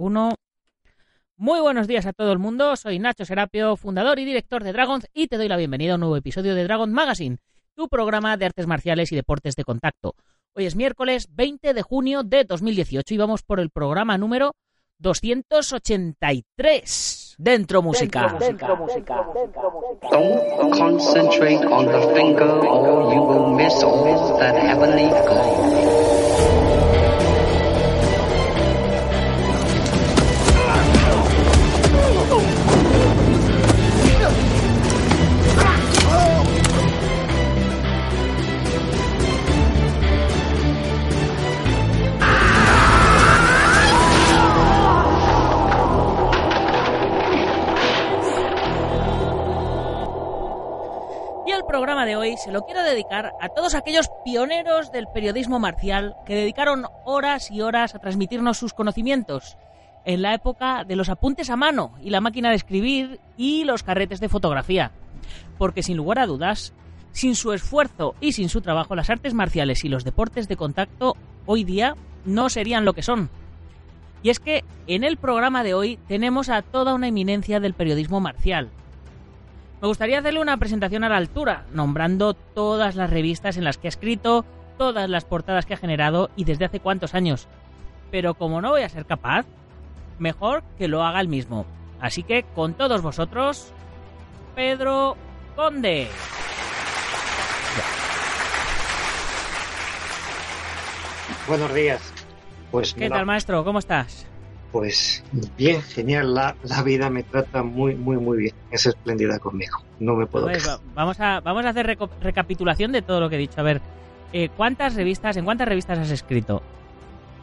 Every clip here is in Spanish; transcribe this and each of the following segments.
uno. Muy buenos días a todo el mundo, soy Nacho Serapio, fundador y director de Dragons y te doy la bienvenida a un nuevo episodio de Dragon Magazine, tu programa de artes marciales y deportes de contacto. Hoy es miércoles 20 de junio de 2018 y vamos por el programa número 283. Dentro música. Dentro música. Don't concentrate on the finger or you will miss all that heavenly glow. El programa de hoy se lo quiero dedicar a todos aquellos pioneros del periodismo marcial que dedicaron horas y horas a transmitirnos sus conocimientos en la época de los apuntes a mano y la máquina de escribir y los carretes de fotografía. Porque sin lugar a dudas, sin su esfuerzo y sin su trabajo, las artes marciales y los deportes de contacto hoy día no serían lo que son. Y es que en el programa de hoy tenemos a toda una eminencia del periodismo marcial. Me gustaría hacerle una presentación a la altura, nombrando todas las revistas en las que ha escrito, todas las portadas que ha generado y desde hace cuántos años. Pero como no voy a ser capaz, mejor que lo haga él mismo. Así que con todos vosotros, Pedro Conde. Buenos días. Pues, ¿Qué tal, maestro? ¿Cómo estás? Pues bien, genial. La, la vida me trata muy, muy, muy bien. Es espléndida conmigo. No me puedo va- vamos, a, vamos a hacer reco- recapitulación de todo lo que he dicho. A ver, eh, ¿cuántas revistas, en cuántas revistas has escrito?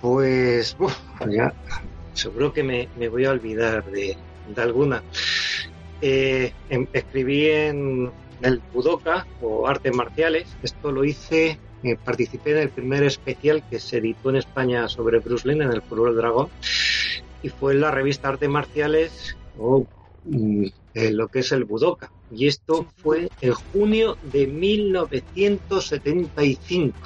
Pues, uf, ya, seguro que me, me voy a olvidar de, de alguna. Eh, em- escribí en el Budoka o Artes Marciales. Esto lo hice, eh, participé en el primer especial que se editó en España sobre Bruce Lee en el Foro del Dragón. Y fue en la revista Artes Marciales o mm, en lo que es el Budoka. Y esto fue en junio de 1975.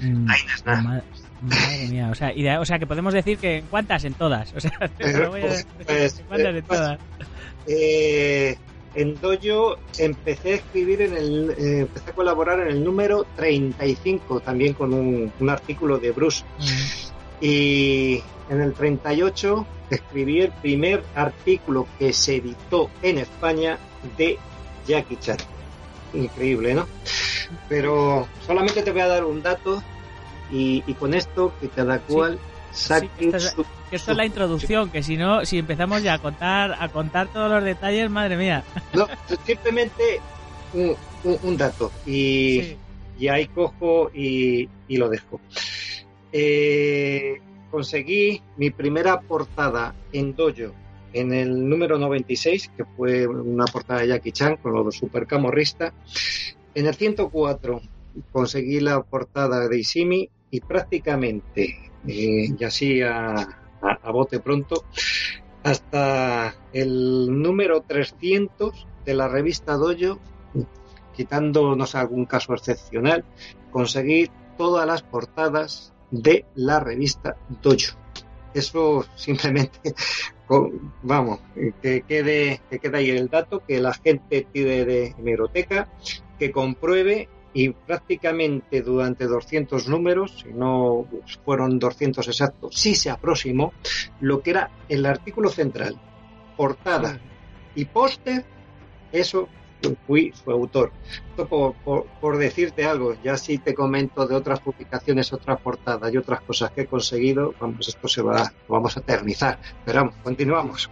Mm, Ahí no es nada. ma- Madre mía, o sea, y de- o sea, que podemos decir que en cuántas, en todas. O sea, no voy a- Pues, pues, en cuántas, en pues, todas. Eh, en Dojo empecé a escribir en el, eh, empecé a colaborar en el número 35, también con un, un artículo de Bruce. Mm, Y en el 38 escribí el primer artículo que se editó en España de Jackie Chan. Increíble, ¿no? Pero solamente te voy a dar un dato y, y con esto que cada cual saque Sí, esta es- su- esto es la introducción, que si no, si empezamos ya a contar, a contar todos los detalles, madre mía. No, simplemente un, un- un dato y, Sí. y ahí cojo y, y lo dejo. Eh, conseguí mi primera portada en Dojo en el número 96, que fue una portada de Jackie Chan con lo de Super Camorrista. En el 104 conseguí la portada de Isimi y prácticamente, eh, y así a- a bote pronto, hasta el número 300 de la revista Dojo, quitándonos algún caso excepcional, conseguí todas las portadas de la revista Dojo. Eso simplemente, con- vamos, que quede, que quede ahí el dato, que la gente pide de hemeroteca, que compruebe y prácticamente durante 200 números, si no fueron 200 exactos, sí se aproximó lo que era el artículo central, portada y póster, eso fui su autor. Por, decirte algo, ya si te comento de otras publicaciones, otras portadas y otras cosas que he conseguido, vamos, se va, vamos a eternizar. Pero vamos, continuamos.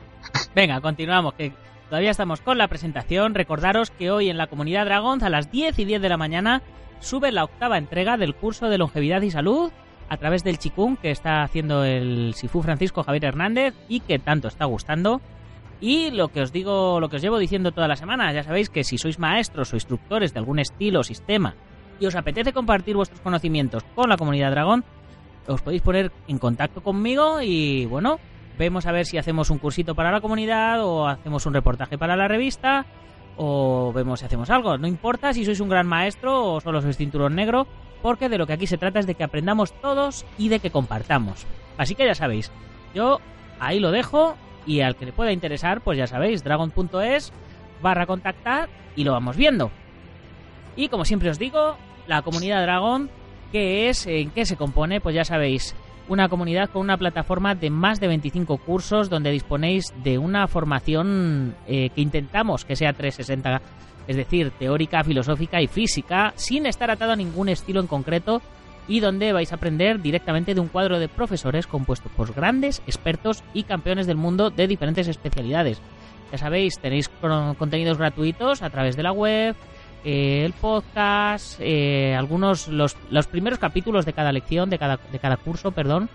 Venga, continuamos, que todavía estamos con la presentación. Recordaros que hoy en la comunidad Dragons a las 10 y 10 de la mañana sube la octava entrega del curso de longevidad y salud a través del Chikung que está haciendo el Sifu Francisco Javier Hernández y que tanto está gustando. Y lo que os digo, lo que os llevo diciendo toda la semana, ya sabéis que si sois maestros o instructores de algún estilo o sistema y os apetece compartir vuestros conocimientos con la comunidad Dragón, os podéis poner en contacto conmigo y bueno, vemos a ver si hacemos un cursito para la comunidad o hacemos un reportaje para la revista o vemos si hacemos algo. No importa si sois un gran maestro o solo sois cinturón negro, porque de lo que aquí se trata es de que aprendamos todos y de que compartamos. Así que ya sabéis, yo ahí lo dejo y al que le pueda interesar, pues ya sabéis, dragon.es barra contactar y lo vamos viendo. Y como siempre os digo, la comunidad Dragon, ¿qué es? ¿En qué se compone? Pues ya sabéis, una comunidad con una plataforma de más de 25 cursos donde disponéis de una formación eh, que intentamos que sea 360, es decir, teórica, filosófica y física, sin estar atado a ningún estilo en concreto y donde vais a aprender directamente de un cuadro de profesores compuesto por grandes expertos y campeones del mundo de diferentes especialidades. Ya sabéis, tenéis contenidos gratuitos a través de la web, eh, el podcast, eh, algunos, los, los, primeros capítulos de cada lección, de cada, de cada curso, perdón,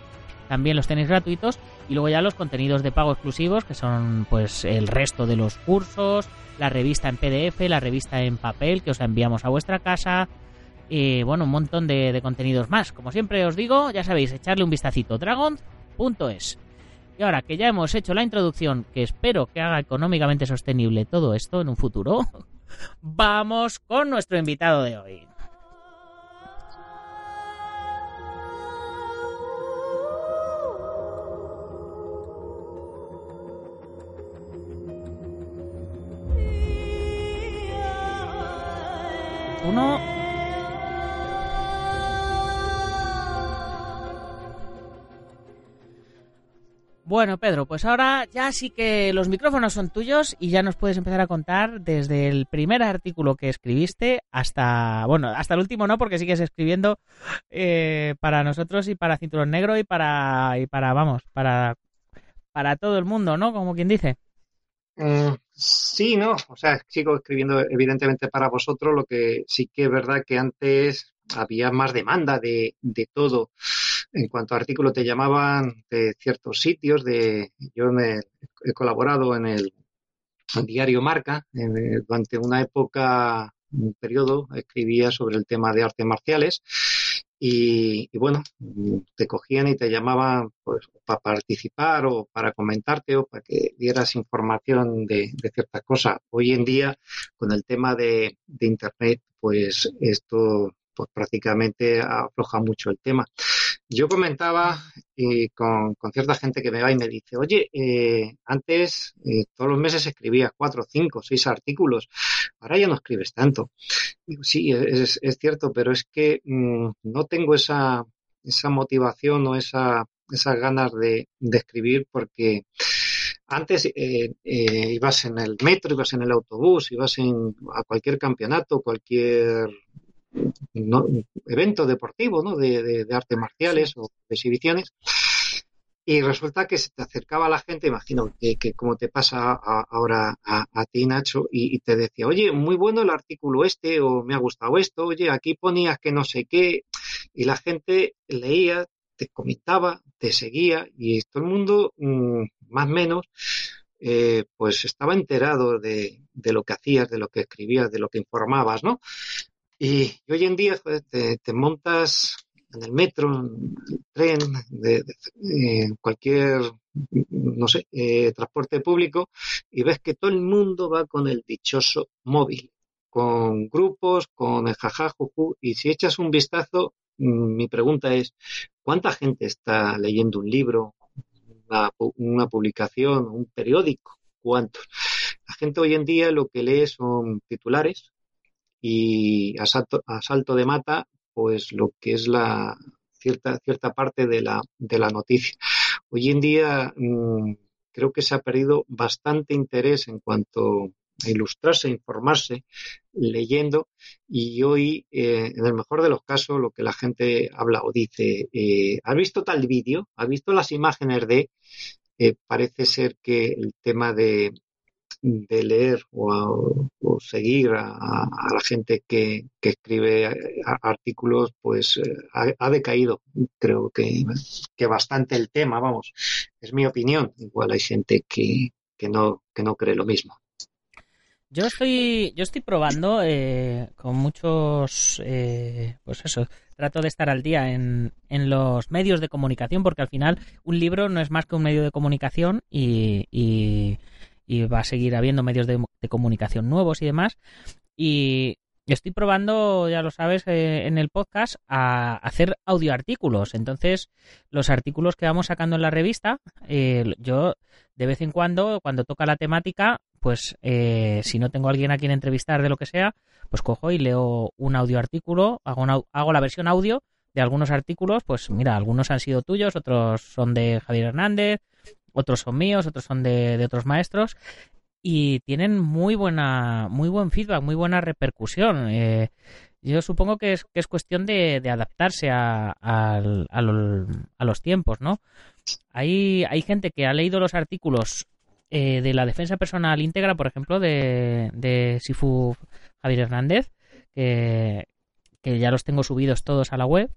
también los tenéis gratuitos y luego ya los contenidos de pago exclusivos que son pues el resto de los cursos, la revista en PDF, la revista en papel que os enviamos a vuestra casa, y bueno, un montón de, contenidos más. Como siempre os digo, ya sabéis, echarle un vistacito, dragon.es. Y ahora que ya hemos hecho la introducción, que espero que haga económicamente sostenible todo esto en un futuro, vamos con nuestro invitado de hoy. Uno, Bueno, Pedro, pues ahora ya sí que los micrófonos son tuyos y ya nos puedes empezar a contar desde el primer artículo que escribiste hasta, bueno, hasta el último no, porque sigues escribiendo eh, para nosotros y para Cinturón Negro y para, y para, vamos, para, para todo el mundo, ¿no? Como quien dice. Mm, sí, no, o sea, sigo escribiendo evidentemente para vosotros, lo que sí que es verdad que antes había más demanda de, de todo en cuanto a artículos te llamaban de ciertos sitios, de yo he colaborado en el, diario Marca, durante una época, un periodo, escribía sobre el tema de artes marciales y, bueno, te cogían y te llamaban pues, para participar o para comentarte o para que dieras información de, de ciertas cosas. Hoy en día, con el tema de, de Internet, pues esto pues prácticamente afloja mucho el tema. Yo comentaba y con, cierta gente que me va y me dice, oye, eh, antes eh, todos los meses escribías cuatro, cinco, seis artículos, ahora ya no escribes tanto. Digo, sí, es, cierto, pero es que mm, no tengo esa, esa motivación o esa, esas ganas de, de escribir porque antes eh, ibas en el metro, ibas en el autobús, ibas en, a cualquier campeonato, cualquier no, evento deportivo, ¿no? De, artes marciales o de exhibiciones. Y resulta que se te acercaba la gente, imagino que, como te pasa ahora a, ti, Nacho, y, te decía, oye, muy bueno el artículo este, o me ha gustado esto, oye, aquí ponías que no sé qué, y la gente leía, te comentaba, te seguía, y todo el mundo, mm, más o menos, eh, pues estaba enterado de, lo que hacías, de lo que escribías, de lo que informabas, ¿no? Y, hoy en día te, montas en el metro, en el tren, de, cualquier, no sé, eh, transporte público y ves que todo el mundo va con el dichoso móvil, con grupos, con el jajajuju y si echas un vistazo, mm, mi pregunta es, ¿cuánta gente está leyendo un libro, una, una publicación, un periódico? ¿Cuántos? La gente hoy en día lo que lee son titulares, y a salto, de mata, pues lo que es la cierta, cierta parte de la, de la noticia. Hoy en día mm, creo que se ha perdido bastante interés en cuanto a ilustrarse, informarse, leyendo, y hoy, eh, en el mejor de los casos, lo que la gente habla o dice, eh, ¿has visto tal vídeo? ¿Has visto las imágenes de? Eh, parece ser que el tema de, de leer o, seguir a, la gente que, escribe artículos, pues eh, ha, decaído. Creo que, que bastante el tema, vamos, es mi opinión. Igual hay gente que, que, no, que no cree lo mismo. Yo estoy, yo estoy probando eh, con muchos, eh, pues eso, trato de estar al día en, en, los medios de comunicación, porque al final un libro no es más que un medio de comunicación y, y va a seguir habiendo medios de, comunicación nuevos y demás. Y estoy probando, ya lo sabes, eh, en el podcast a hacer audioartículos. Entonces, los artículos que vamos sacando en la revista, eh, yo de vez en cuando, cuando toca la temática, pues eh, si no tengo a alguien a quien entrevistar de lo que sea, pues cojo y leo un audioartículo, hago, hago la versión audio de algunos artículos, pues mira, algunos han sido tuyos, otros son de Javier Hernández, otros son míos, otros son de, otros maestros y tienen muy buena, muy buen feedback, muy buena repercusión. Eh, yo supongo que es, que es cuestión de, adaptarse a, los tiempos, ¿no? Hay, hay gente que ha leído los artículos eh, de la defensa personal íntegra, por ejemplo, de, de Sifu Javier Hernández, que, que ya los tengo subidos todos a la web,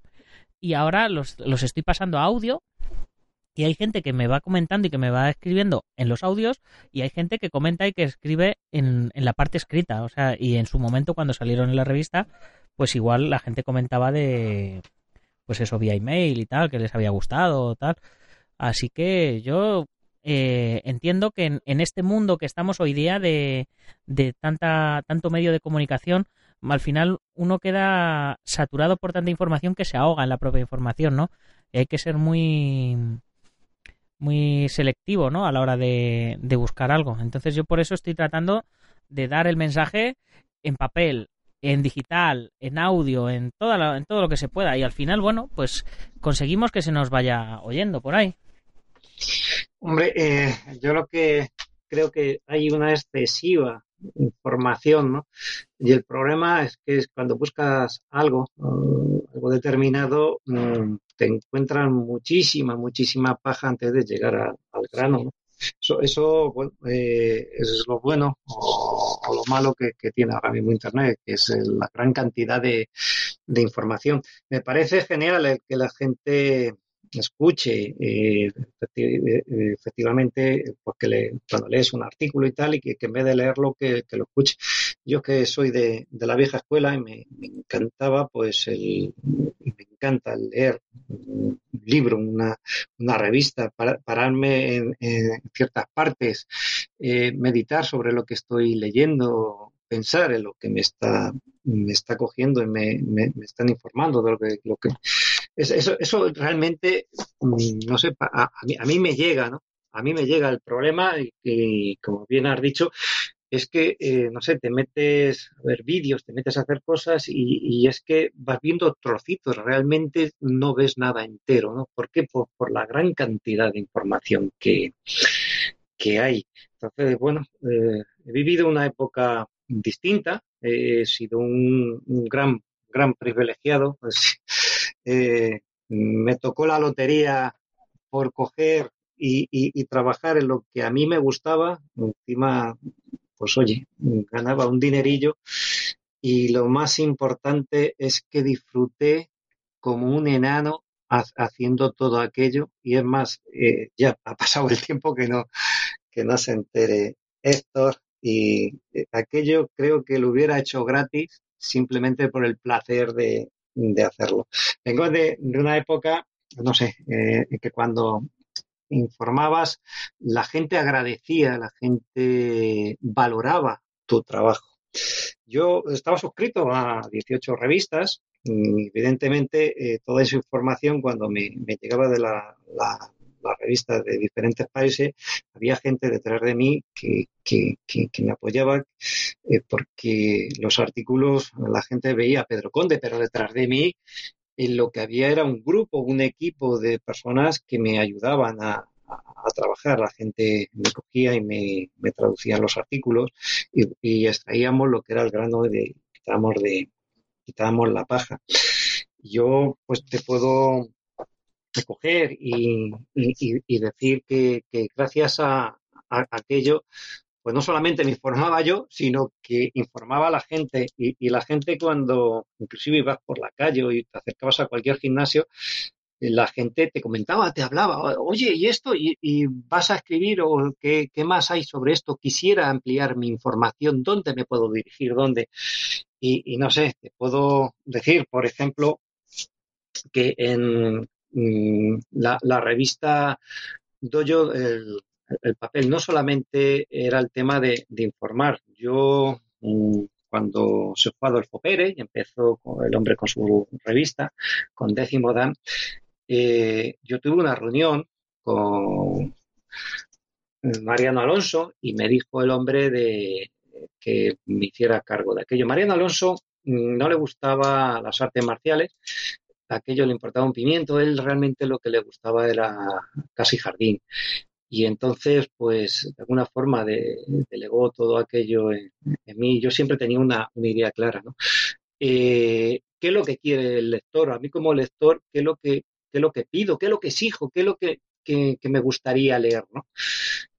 y ahora los, los estoy pasando a audio y hay gente que me va comentando y que me va escribiendo en los audios y hay gente que comenta y que escribe en, en la parte escrita. O sea, y en su momento cuando salieron en la revista, pues igual la gente comentaba de, pues eso, vía email y tal, que les había gustado tal. Así que yo eh, entiendo que en, en, este mundo que estamos hoy día de, de tanta, tanto medio de comunicación, al final uno queda saturado por tanta información que se ahoga en la propia información, ¿no? Y hay que ser muy muy selectivo, ¿no? A la hora de, de buscar algo. Entonces yo por eso estoy tratando de dar el mensaje en papel, en digital, en audio, en, toda la, en todo lo que se pueda. Y al final, bueno, pues conseguimos que se nos vaya oyendo por ahí. Hombre, eh, yo lo que creo que hay una excesiva información, ¿no? Y el problema es que cuando buscas algo, algo determinado, mm, te encuentran muchísima, muchísima paja antes de llegar al grano, ¿no? Eso, eso bueno, eh, es lo bueno o, lo malo que, que, tiene ahora mismo Internet, que es la gran cantidad de, de información. Me parece genial que la gente escuche eh, efectivamente porque le, cuando lees un artículo y tal y que, que en vez de leerlo que, que, lo escuche. Yo que soy de, de la vieja escuela y me, encantaba pues el, me encanta leer un libro una, una revista para, pararme en, ciertas partes eh, meditar sobre lo que estoy leyendo pensar en lo que me está me está cogiendo y me, me, están informando de que, lo que eso, eso realmente, mm, no sé, a, a, mí, a mí me llega, ¿no? A mí me llega el problema y, como bien has dicho, es que, eh, no sé, te metes a ver vídeos, te metes a hacer cosas y, y, es que vas viendo trocitos, realmente no ves nada entero, ¿no? ¿Por qué? Por, la gran cantidad de información que, que hay. Entonces, bueno, eh, he vivido una época distinta, he sido un, gran, gran privilegiado, eh, me tocó la lotería por coger y, trabajar en lo que a mí me gustaba. Encima, pues oye, ganaba un dinerillo. Y lo más importante es que disfruté como un enano haciendo todo aquello. Y es más, eh, ya ha pasado el tiempo que no, que no se entere Héctor. Y eh, aquello creo que lo hubiera hecho gratis simplemente por el placer de, de hacerlo. Vengo de, de una época, no sé, eh, que cuando informabas, la gente agradecía, la gente valoraba tu trabajo. Yo estaba suscrito a 18 revistas y evidentemente eh, toda esa información cuando me, me llegaba de la, la, las revistas de diferentes países, había gente detrás de mí que, que, que, me apoyaba eh, porque los artículos, la gente veía a Pedro Conde, pero detrás de mí en lo que había era un grupo, un equipo de personas que me ayudaban a, a trabajar. La gente me cogía y me, me traducía los artículos y, y, extraíamos lo que era el grano de, quitábamos de, quitábamos la paja. Yo, pues te puedo recoger y, y, decir que, que gracias a, aquello, pues no solamente me informaba yo, sino que informaba a la gente y, la gente cuando inclusive ibas por la calle y te acercabas a cualquier gimnasio, la gente te comentaba, te hablaba, oye, ¿y esto? ¿Y, y vas a escribir o qué, qué, más hay sobre esto? Quisiera ampliar mi información, ¿dónde me puedo dirigir? ¿Dónde? Y, no sé, te puedo decir, por ejemplo, que en, la, la revista Dojo, el, el, papel no solamente era el tema de, de informar. Yo, mm, cuando se fue Adolfo Pérez y empezó el hombre con su revista, con Décimo Dan, eh, yo tuve una reunión con Mariano Alonso y me dijo el hombre de que me hiciera cargo de aquello. Mariano Alonso mm, no le gustaba las artes marciales, aquello le importaba un pimiento, él realmente lo que le gustaba era casi jardín. Y entonces, pues, de alguna forma de, delegó todo aquello en, mí. Yo siempre tenía una, idea clara, ¿no? Eh, ¿Qué es lo que quiere el lector? A mí como lector, ¿qué es lo que, qué es lo que pido? ¿Qué es lo que exijo? ¿Qué es lo que, que, me gustaría leer, ¿no?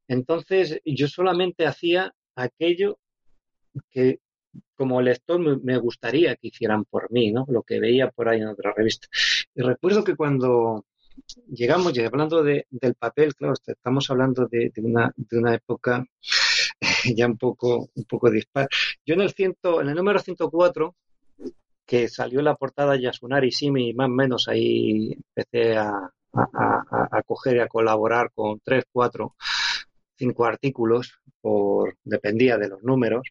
Entonces, yo solamente hacía aquello que como lector me, gustaría que hicieran por mí, ¿no? Lo que veía por ahí en otra revista. Y recuerdo que cuando llegamos, y hablando del papel, claro, estamos hablando de, una, de una época ya un poco, un poco dispar. Yo en el, ciento, en el número 104, que salió la portada Yasunari Simi, más o menos ahí empecé a, a, a, coger y a colaborar con tres, cuatro, cinco artículos, por, dependía de los números,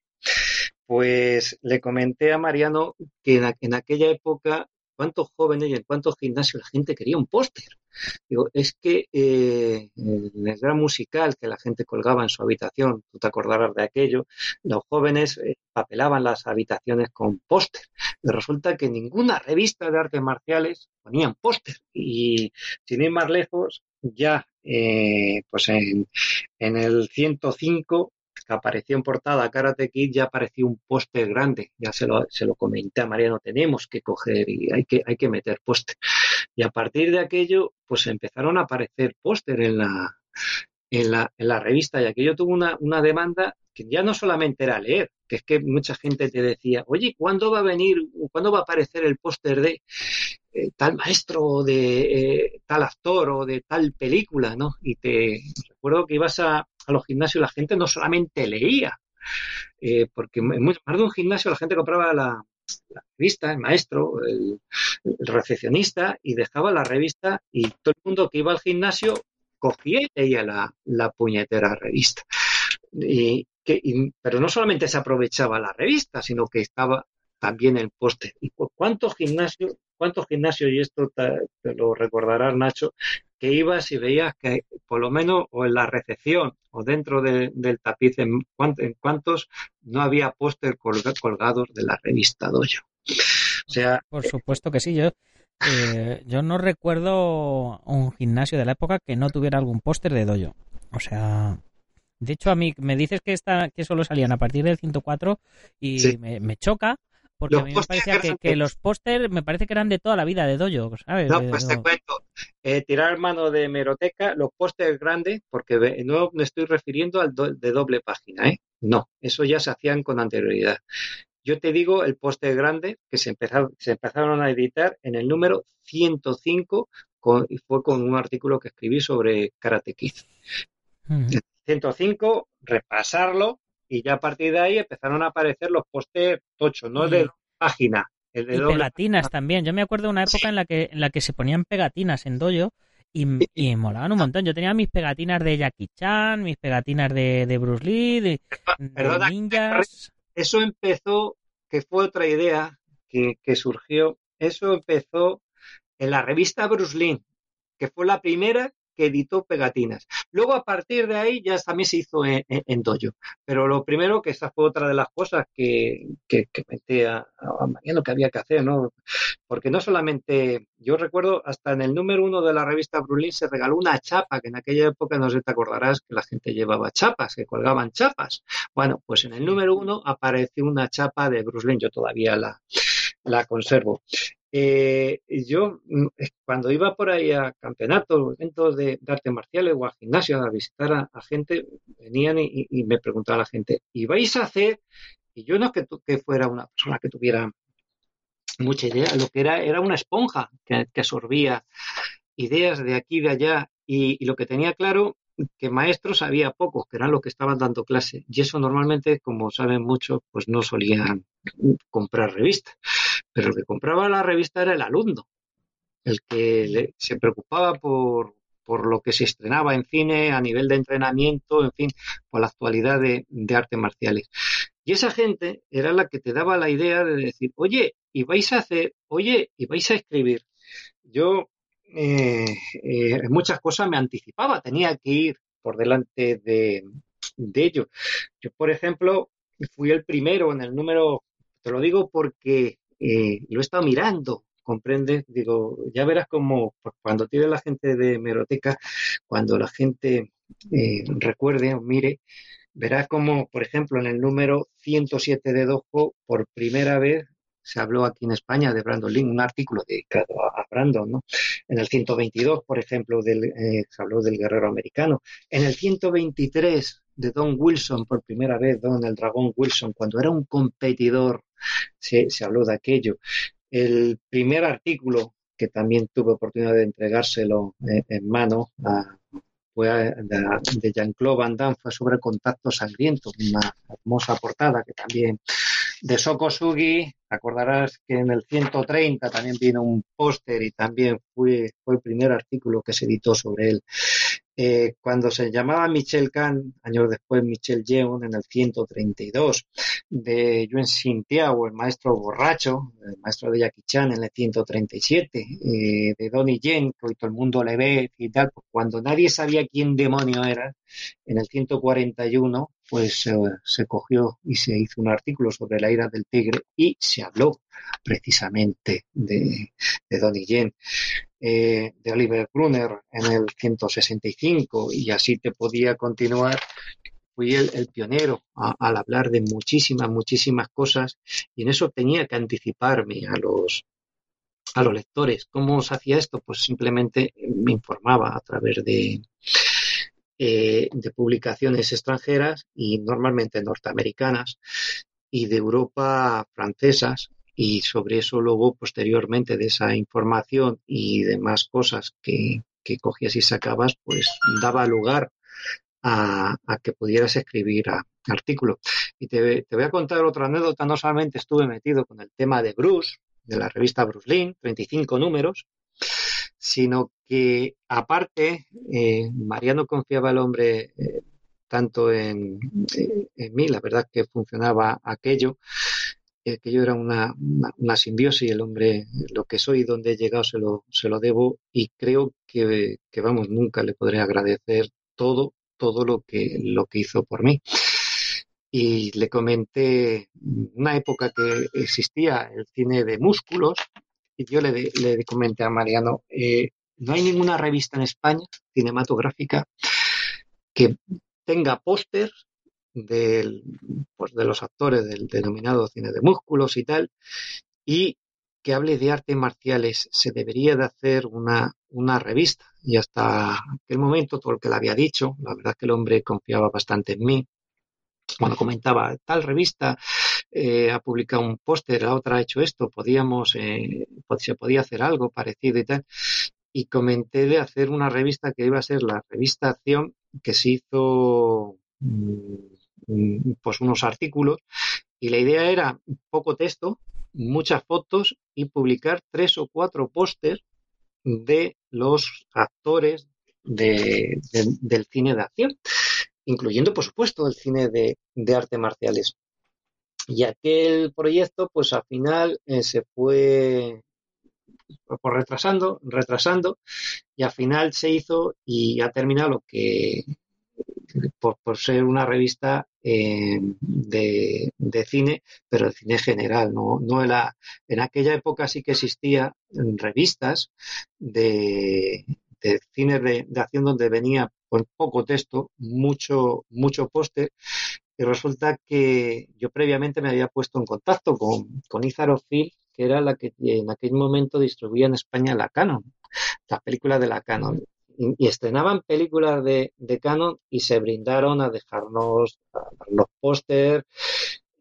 pues le comenté a Mariano que en, aquella época cuántos jóvenes y en cuántos gimnasios la gente quería un póster. Digo, es que eh, el gran musical que la gente colgaba en su habitación, tú te acordarás de aquello, los jóvenes eh, papelaban las habitaciones con póster. Resulta que ninguna revista de artes marciales ponían póster. Y sin ir más lejos, ya eh, pues en, en el 105 que apareció en portada Karate Kid ya apareció un póster grande, ya se lo, se lo comenté a Mariano, tenemos que coger y hay que, hay que meter póster. Y a partir de aquello, pues empezaron a aparecer póster en la, en la, en la revista y aquello tuvo una, una demanda que ya no solamente era leer, que es que mucha gente te decía, oye, ¿cuándo va a venir, cuándo va a aparecer el póster de eh, tal maestro o de eh, tal actor o de tal película, ¿no? Y te recuerdo que ibas a, a los gimnasios la gente no solamente leía, eh, porque en más de un gimnasio la gente compraba la, revista, el maestro, el, recepcionista, y dejaba la revista y todo el mundo que iba al gimnasio cogía y leía la, puñetera revista. Y, pero no solamente se aprovechaba la revista, sino que estaba también el póster. ¿Y cuántos gimnasios, cuántos gimnasios, y esto te, lo recordarás, Nacho, que ibas y veías que por lo menos o en la recepción o dentro del tapiz en, cuántos no había póster colgados de la revista Dojo. O sea, por supuesto que sí, yo eh, yo no recuerdo un gimnasio de la época que no tuviera algún póster de Dojo. O sea, de hecho a mí me dices que esta que solo salían a partir del 104 y me choca porque a mí me parecía que, los póster me parece que eran de toda la vida de Dojo, ¿sabes? No, pues te cuento. Eh, tirar mano de meroteca, los pósters grandes, porque no me estoy refiriendo al de doble página, ¿eh? No, eso ya se hacían con anterioridad. Yo te digo el póster grande que se empezaron, se empezaron a editar en el número 105 y fue con un artículo que escribí sobre Karate Kid. 105, repasarlo y ya a partir de ahí empezaron a aparecer los postes tochos, no de página. El y pegatinas también. Yo me acuerdo de una época en la que en la que se ponían pegatinas en dojo y, y, molaban un montón. Yo tenía mis pegatinas de Jackie Chan, mis pegatinas de, de Bruce Lee, de, ninjas. Eso empezó, que fue otra idea que, que surgió, eso empezó en la revista Bruce Lee, que fue la primera que editó pegatinas. Luego, a partir de ahí, ya también se hizo en, Dojo. Pero lo primero, que esa fue otra de las cosas que, que, que metí a, a Mariano que había que hacer, ¿no? Porque no solamente, yo recuerdo, hasta en el número uno de la revista Brulín se regaló una chapa, que en aquella época, no sé, te acordarás que la gente llevaba chapas, que colgaban chapas. Bueno, pues en el número uno apareció una chapa de Bruce Lee, yo todavía la, la conservo. Eh, yo, mm, cuando iba por ahí a campeonatos, eventos de, arte marciales o a gimnasio a visitar a, gente, venían y, me preguntaba la gente, ¿y vais a hacer? Y yo no es que, que fuera una persona que tuviera mucha idea, lo que era era una esponja que, absorbía ideas de aquí y de allá y, lo que tenía claro que maestros había pocos, que eran los que estaban dando clase. Y eso normalmente, como saben mucho, pues no solían comprar revistas. Pero el que compraba la revista era el alumno, el que se preocupaba por, lo que se estrenaba en cine a nivel de entrenamiento, en fin, por la actualidad de, artes marciales. Y esa gente era la que te daba la idea de decir, oye, y vais a hacer, oye, y vais a escribir. Yo eh, eh, en muchas cosas me anticipaba, tenía que ir por delante de, de ello. Yo, por ejemplo, fui el primero en el número, te lo digo porque eh, lo he estado mirando, ¿comprendes? Digo, ya verás como cuando tiene la gente de Meroteca, cuando la gente eh, recuerde o mire, verás como, por ejemplo, en el número 107 de Dojo, por primera vez se habló aquí en España de Brandon Link, un artículo dedicado a Brandon, ¿no? En el 122, por ejemplo, eh, se habló del guerrero americano. En el 123 de Don Wilson, por primera vez, Don el Dragón Wilson, cuando era un competidor, se, se habló de aquello. El primer artículo que también tuve oportunidad de entregárselo eh, en mano fue de, de Jean-Claude Van Damme, fue sobre contacto sangriento, una hermosa portada que también de Sokosugi, acordarás que en el 130 también vino un póster y también fue, fue el primer artículo que se editó sobre él. Eh, cuando se llamaba Michel Kahn, años después Michel Yeun en el 132, de Yuen Xintiao, el maestro borracho, el maestro de Jackie Chan en el 137, eh, de Donnie Yen, que hoy todo el mundo le ve y tal, pues cuando nadie sabía quién demonio era, en el 141, pues eh, se cogió y se hizo un artículo sobre la ira del tigre y se habló precisamente de, de Donnie eh, de Oliver Brunner en el 165 y así te podía continuar. Fui el, el pionero al hablar de muchísimas, muchísimas cosas y en eso tenía que anticiparme a los, a los lectores. ¿Cómo se hacía esto? Pues simplemente me informaba a través de, eh, de publicaciones extranjeras y normalmente norteamericanas y de Europa francesas y sobre eso luego posteriormente de esa información y demás cosas que, que cogías y sacabas pues daba lugar a, que pudieras escribir a, artículos. Y te, te, voy a contar otra anécdota, no solamente estuve metido con el tema de Bruce, de la revista Bruce Lynn, 35 números, sino que aparte eh, Mariano confiaba al hombre eh, tanto en, en, mí, la verdad que funcionaba aquello, que yo era una, una, una, simbiosis, el hombre, lo que soy, donde he llegado, se lo, se lo debo y creo que, que, vamos, nunca le podré agradecer todo, todo lo que, lo que hizo por mí. Y le comenté una época que existía el cine de músculos y yo le, comenté a Mariano, eh, no hay ninguna revista en España cinematográfica que tenga pósters del, pues de los actores del denominado cine de músculos y tal, y que hable de artes marciales. Se debería de hacer una, una revista. Y hasta aquel momento, todo lo que le había dicho, la verdad que el hombre confiaba bastante en mí. Cuando comentaba, tal revista eh, ha publicado un póster, la otra ha hecho esto, podíamos, eh, se podía hacer algo parecido y tal. Y comenté de hacer una revista que iba a ser la revista Acción, que se hizo pues unos artículos y la idea era poco texto, muchas fotos y publicar tres o cuatro pósters de los actores de, del cine de acción, incluyendo, por supuesto, el cine de, de artes marciales. Y aquel proyecto, pues al final eh, se fue por retrasando, retrasando, y al final se hizo y ha terminado lo que por, por ser una revista eh, de, de, cine, pero de cine general, no, no la, en aquella época sí que existía revistas de, de cine de, acción donde venía con poco texto, mucho, mucho póster, y resulta que yo previamente me había puesto en contacto con, con Phil, que era la que en aquel momento distribuía en España la Canon, las películas de la Canon. Y estrenaban películas de, de Canon y se brindaron a dejarnos los pósters,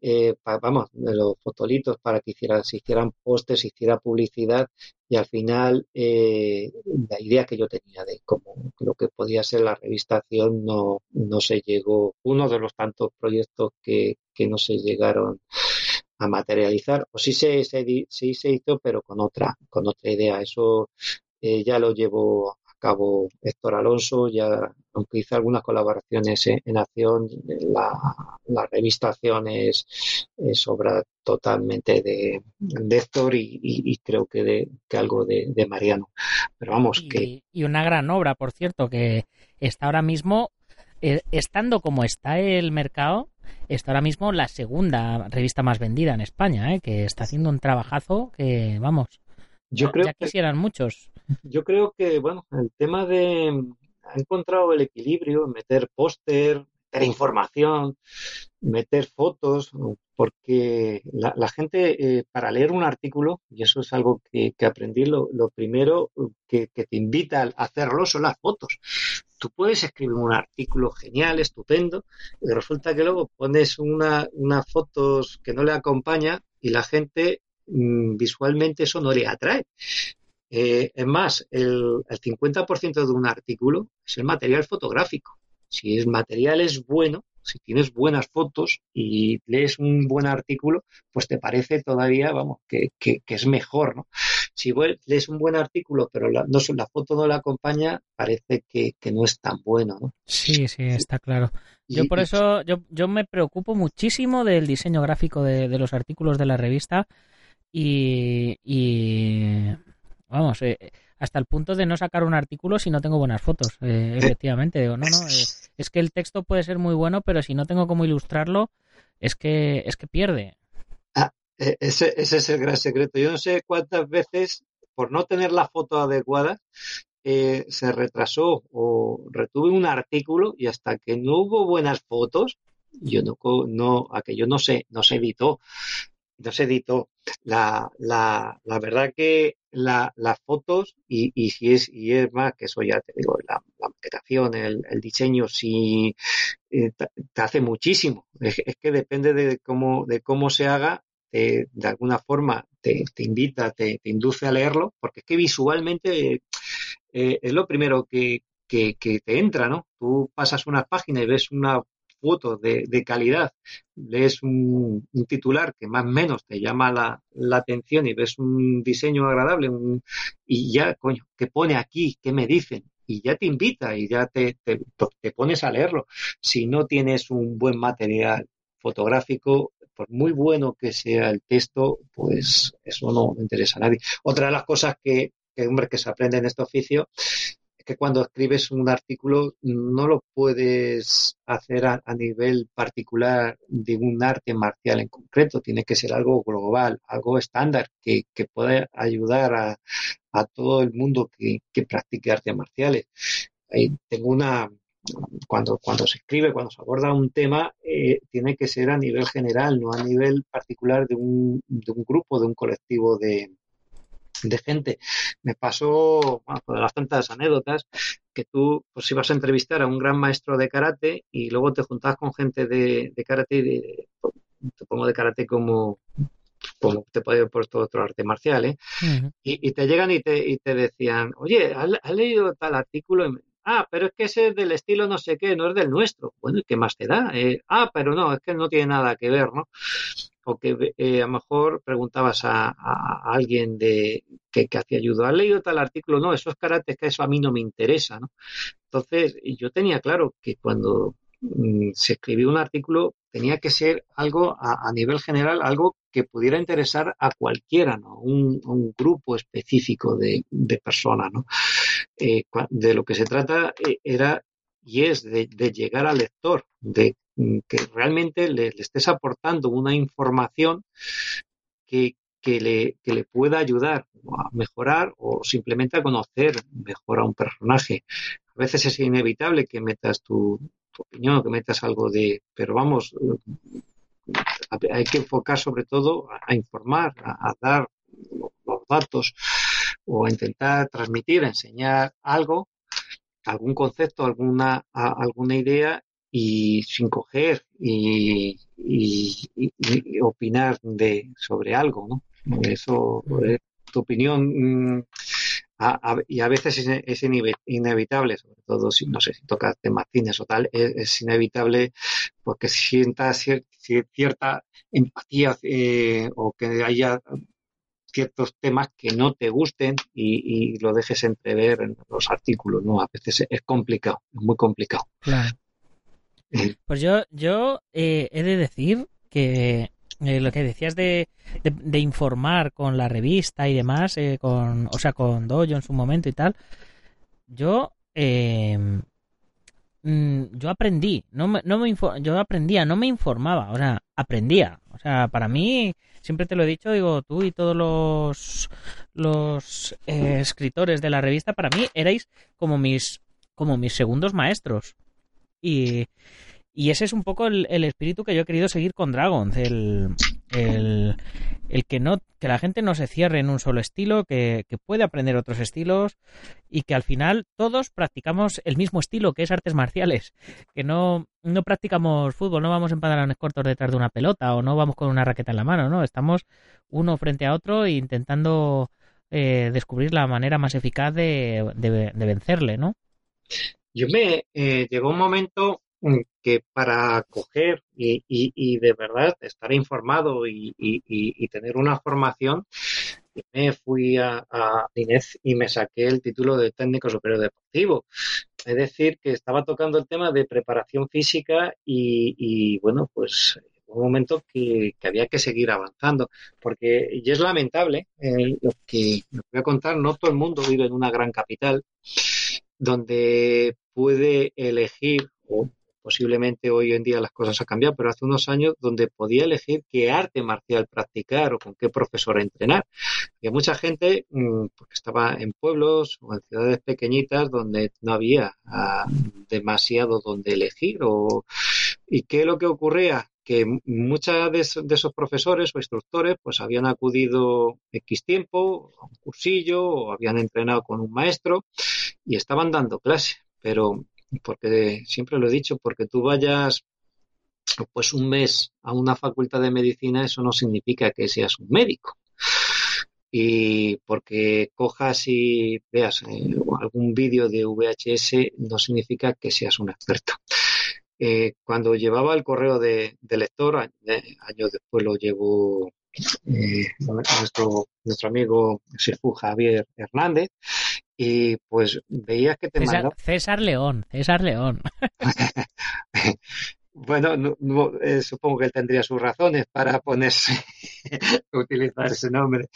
eh, vamos, los fotolitos para que hiciera, se hicieran pósters, se hiciera publicidad y al final eh, la idea que yo tenía de cómo lo que podía ser la revistación no, no se llegó, uno de los tantos proyectos que, que no se llegaron a materializar, o sí se, se, sí se hizo, pero con otra, con otra idea. Eso eh, ya lo llevó cabo Héctor Alonso, ya aunque hizo algunas colaboraciones en, en Acción, la, la, revista Acción es, es obra totalmente de, de Héctor y, y, y, creo que, de, que algo de, de Mariano. Pero vamos, y, que... Y una gran obra, por cierto, que está ahora mismo, eh, estando como está el mercado, está ahora mismo la segunda revista más vendida en España, ¿eh? que está haciendo un trabajazo que, vamos, yo creo ya que, quisieran muchos. Yo creo que, bueno, el tema de ha encontrado el equilibrio, meter póster, meter información, meter fotos, porque la, gente, eh, para leer un artículo, y eso es algo que, que aprendí, lo, lo primero que, te invita a hacerlo son las fotos. Tú puedes escribir un artículo genial, estupendo, y resulta que luego pones una, unas fotos que no le acompaña y la gente mmm, visualmente eso no le atrae. Eh, es más, el, el 50% de un artículo es el material fotográfico. Si el material es bueno, si tienes buenas fotos y lees un buen artículo, pues te parece todavía, vamos, que, que, que es mejor, ¿no? Si lees un buen artículo, pero la, no, la foto no la acompaña, parece que, que, no es tan bueno, ¿no? Sí, sí, está claro. Yo y, por eso, yo, yo me preocupo muchísimo del diseño gráfico de, de los artículos de la revista y, y vamos, eh, hasta el punto de no sacar un artículo si no tengo buenas fotos, eh, efectivamente. Digo, no, no, eh, es que el texto puede ser muy bueno, pero si no tengo cómo ilustrarlo, es que, es que pierde. Ah, ese, ese es el gran secreto. Yo no sé cuántas veces, por no tener la foto adecuada, eh, se retrasó o retuve un artículo y hasta que no hubo buenas fotos, yo no, no aquello no se, no se editó no se editó. La, la, la verdad que la, las fotos, y, y, si es, y es más que eso ya te digo, la, la el, el, diseño, sí eh, te, hace muchísimo. Es, que depende de cómo, de cómo se haga, de alguna forma te, te invita, te, induce a leerlo, porque es que visualmente eh, es lo primero que, que, que te entra, ¿no? Tú pasas unas páginas y ves una fotos de, de, calidad, lees un, un, titular que más o menos te llama la, la, atención y ves un diseño agradable un, y ya, coño, ¿qué pone aquí? ¿Qué me dicen? Y ya te invita y ya te, te, te pones a leerlo. Si no tienes un buen material fotográfico, por muy bueno que sea el texto, pues eso no interesa a nadie. Otra de las cosas que, que hombre, que se aprende en este oficio que cuando escribes un artículo no lo puedes hacer a, nivel particular de un arte marcial en concreto, tiene que ser algo global, algo estándar que, que pueda ayudar a, a, todo el mundo que, que practique artes marciales. Ahí tengo una, cuando, cuando se escribe, cuando se aborda un tema, eh, tiene que ser a nivel general, no a nivel particular de un, de un grupo, de un colectivo de, de gente. Me pasó, bueno, de las tantas anécdotas, que tú pues ibas a entrevistar a un gran maestro de karate y luego te juntabas con gente de, de karate, de, te pongo de karate como como te puede haber puesto otro arte marcial, ¿eh? Uh -huh. y, y, te llegan y te, y te decían, oye, ¿has, has leído tal artículo? Ah, pero es que ese es del estilo no sé qué, no es del nuestro. Bueno, ¿y qué más te da? Eh, ah, pero no, es que no tiene nada que ver, ¿no? O que eh, a lo mejor preguntabas a, alguien de que, hacía ayuda, ¿has leído tal artículo? No, eso es karate, que eso a mí no me interesa, ¿no? Entonces, yo tenía claro que cuando mm, se escribió un artículo tenía que ser algo a, nivel general, algo que pudiera interesar a cualquiera, ¿no? Un, grupo específico de, personas, ¿no? Eh, de lo que se trata eh, era y es de, llegar al lector, de que realmente le, estés aportando una información que, que, le, que le pueda ayudar a mejorar o simplemente a conocer mejor a un personaje. A veces es inevitable que metas tu, tu opinión, que metas algo de, pero vamos, hay que enfocar sobre todo a, informar, a, dar los datos o a intentar transmitir, enseñar algo, algún concepto, alguna, alguna idea y sin coger y, y, y, y opinar de, sobre algo, ¿no? Eso, tu opinión, a, a, y a veces es, es, inevitable, sobre todo si, no sé, si tocas temas cines o tal, es, es inevitable porque sientas cier, cierta empatía eh, o que haya ciertos temas que no te gusten y, lo dejes entrever en los artículos, ¿no? A veces es complicado, es muy complicado. Claro. Eh. Pues yo, yo eh, he de decir que eh, lo que decías de, de, informar con la revista y demás, con, o sea, con Dojo en su momento y tal, yo mm, yo aprendí, no me, no me yo aprendía, no me informaba, o sea, aprendía. O sea, para mí siempre te lo he dicho, digo, tú y todos los, los eh, escritores de la revista, para mí erais como mis, como mis segundos maestros. Y, ese es un poco el, espíritu que yo he querido seguir con Dragons, el, el, que no que la gente no se cierre en un solo estilo, que, puede aprender otros estilos y que al final todos practicamos el mismo estilo, que es artes marciales, que no, no practicamos fútbol, no vamos en pantalones cortos detrás de una pelota o no vamos con una raqueta en la mano, no, estamos uno frente a otro intentando eh, descubrir la manera más eficaz de, de, vencerle, ¿no? Yo me eh, llegó un momento que para coger y, de verdad estar informado y, tener una formación, me fui a, a, Inés y me saqué el título de técnico superior deportivo. Es decir, que estaba tocando el tema de preparación física y, bueno, pues un momento que, había que seguir avanzando, porque y es lamentable eh, lo que voy a contar, no todo el mundo vive en una gran capital donde puede elegir o Posiblemente hoy en día las cosas han cambiado, pero hace unos años donde podía elegir qué arte marcial practicar o con qué profesor entrenar. Y mucha gente mm, porque estaba en pueblos o en ciudades pequeñitas donde no había ah, demasiado donde elegir. O, ¿Y qué es lo que ocurría? que muchos de, esos profesores o instructores pues habían acudido X tiempo a un cursillo o habían entrenado con un maestro y estaban dando clase, pero porque siempre lo he dicho, porque tú vayas pues un mes a una facultad de medicina, eso no significa que seas un médico. Y porque cojas y veas eh, algún vídeo de VHS no significa que seas un experto. Eh, cuando llevaba el correo de, lector, años después lo llevó eh, nuestro, nuestro amigo Sefu Javier Hernández, y pues veías que te César, César León, César León. bueno, eh, supongo que él tendría sus razones para ponerse, utilizar ese nombre.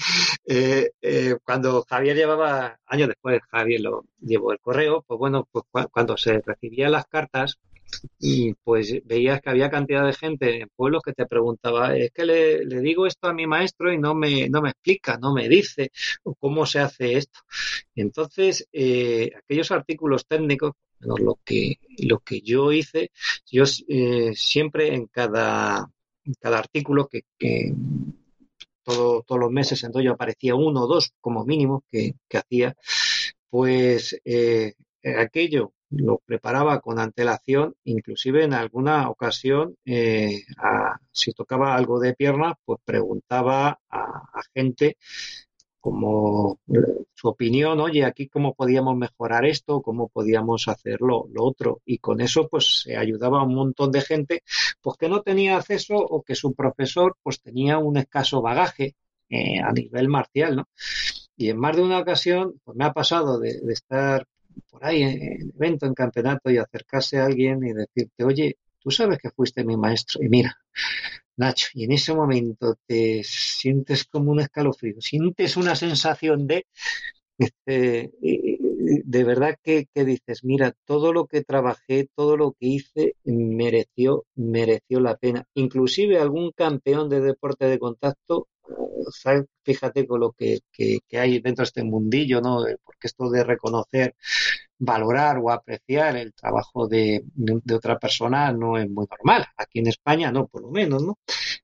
Eh, eh, cuando Javier llevaba, años después Javier lo llevó el correo, pues bueno, pues cuando se recibían las cartas, y pues veías que había cantidad de gente en pueblos que te preguntaba, es que le, digo esto a mi maestro y no me, no me explica, no me dice cómo se hace esto. Entonces, eh, aquellos artículos técnicos, lo que, lo que yo hice, yo eh, siempre en cada, cada artículo que, todo, todos los meses en yo aparecía uno o dos como mínimo que, hacía, pues eh, aquello lo preparaba con antelación, inclusive en alguna ocasión, eh, si tocaba algo de pierna, pues preguntaba a, gente como su opinión, oye, aquí cómo podíamos mejorar esto, cómo podíamos hacerlo lo otro. Y con eso, pues se ayudaba a un montón de gente, pues que no tenía acceso o que su profesor, pues tenía un escaso bagaje eh, a nivel marcial, ¿no? Y en más de una ocasión, pues me ha pasado de estar por ahí en evento, en campeonato y acercarse a alguien y decirte, oye, tú sabes que fuiste mi maestro y mira, Nacho, y en ese momento te sientes como un escalofrío, sientes una sensación de, este, de verdad que, que, dices, mira, todo lo que trabajé, todo lo que hice mereció, mereció la pena. Inclusive algún campeón de deporte de contacto fíjate con lo que, hay dentro de este mundillo, ¿no? Porque esto de reconocer, valorar o apreciar el trabajo de, otra persona no es muy normal. Aquí en España no, por lo menos, ¿no?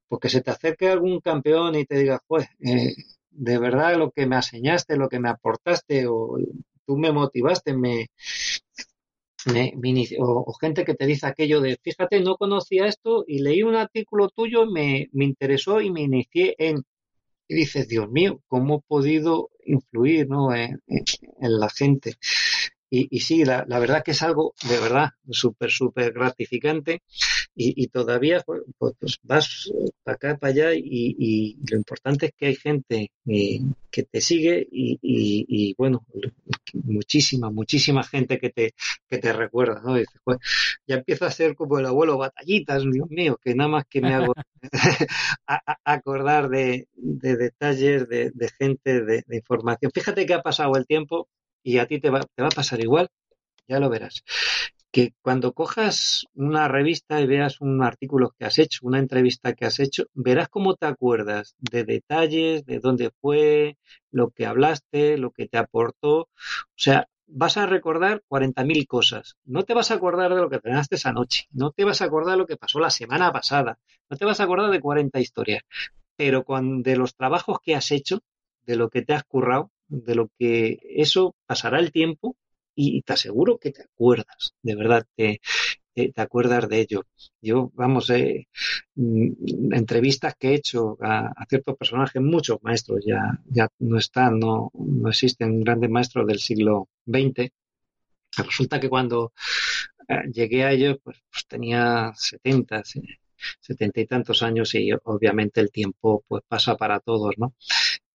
Porque se te acerque algún campeón y te diga, pues, de verdad lo que me enseñaste, lo que me aportaste o tú me motivaste, me, o, gente que te dice aquello de, fíjate, no conocía esto y leí un artículo tuyo, me, me interesó y me inicié en y dices, Dios mío, ¿cómo he podido influir ¿no? en, la gente? Y, y sí, la, la, verdad que es algo de verdad súper, súper gratificante y, y todavía pues, pues vas para acá, para allá y, y lo importante es que hay gente eh, que te sigue y, y, bueno, muchísima, muchísima gente que te, que te recuerda, ¿no? Dices, pues, ya empiezo a ser como el abuelo batallitas, Dios mío, que nada más que me hago a, a acordar de, de detalles, de, de gente, de, de información. Fíjate que ha pasado el tiempo y a ti te va, te va a pasar igual, ya lo verás que cuando cojas una revista y veas un artículo que has hecho, una entrevista que has hecho, verás cómo te acuerdas de detalles, de dónde fue, lo que hablaste, lo que te aportó. O sea, vas a recordar 40.000 cosas. No te vas a acordar de lo que cenaste esa noche, no te vas a acordar de lo que pasó la semana pasada, no te vas a acordar de 40 historias. Pero cuando, de los trabajos que has hecho, de lo que te has currado, de lo que eso pasará el tiempo y te aseguro que te acuerdas, de verdad, te, te, acuerdas de ello. Yo, vamos, eh, mm, entrevistas que he hecho a, a, ciertos personajes, muchos maestros ya, ya no están, no, no existen grandes maestros del siglo XX. Resulta que cuando eh, llegué a ellos, pues, pues tenía 70, setenta y tantos años y obviamente el tiempo pues pasa para todos, ¿no?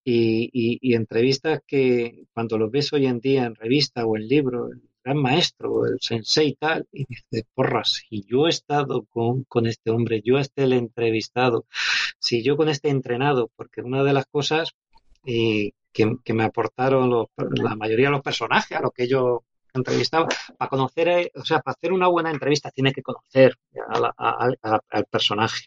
Y, y, y, entrevistas que cuando los ves hoy en día en revista o en libro, el gran maestro, el sensei y tal, y dices, porras, si yo he estado con, con este hombre, yo a este entrevistado, si yo con este entrenado, porque una de las cosas eh, que, que, me aportaron los, la mayoría de los personajes, a lo que yo entrevistaba, para conocer, eh, o sea, para hacer una buena entrevista tienes que conocer al personaje.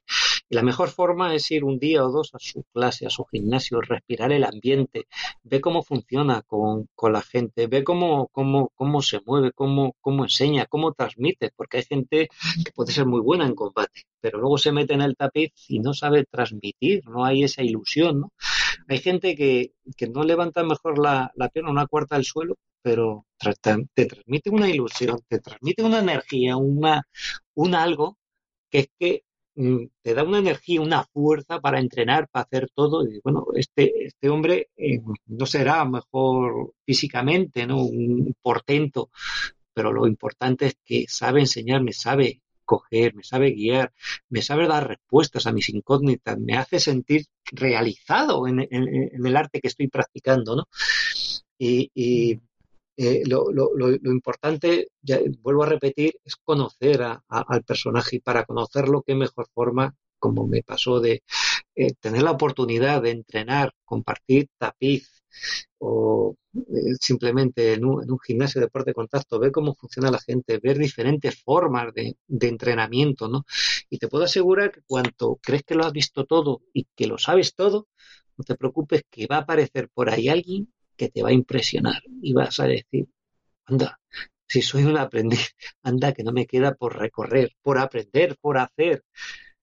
La mejor forma es ir un día o dos a su clase, a su gimnasio, respirar el ambiente, ve cómo funciona con, con la gente, ve cómo, cómo, cómo se mueve, cómo, cómo enseña, cómo transmite, porque hay gente que puede ser muy buena en combate, pero luego se mete en el tapiz y no sabe transmitir, no hay esa ilusión, ¿no? Hay gente que, que no levanta mejor la, pierna una cuarta del suelo, pero te transmite una ilusión, te transmite una energía, una, un algo que es que te da una energía, una fuerza para entrenar, para hacer todo. Y bueno, este, este hombre eh, no será mejor físicamente, ¿no? Un portento, pero lo importante es que sabe enseñarme, sabe coger, me sabe guiar, me sabe dar respuestas a mis incógnitas, me hace sentir realizado en, en, en el arte que estoy practicando, ¿no? Y, y eh, lo, lo, lo, lo, importante, ya, vuelvo a repetir, es conocer a, al personaje y para conocerlo, qué mejor forma, como me pasó, de eh, tener la oportunidad de entrenar, compartir tapiz o eh, simplemente en un, en un, gimnasio de deporte de contacto, ver cómo funciona la gente, ver diferentes formas de, de entrenamiento, ¿no? Y te puedo asegurar que cuanto crees que lo has visto todo y que lo sabes todo, no te preocupes que va a aparecer por ahí alguien que te va a impresionar y vas a decir, anda, si soy un aprendiz, anda que no me queda por recorrer, por aprender, por hacer.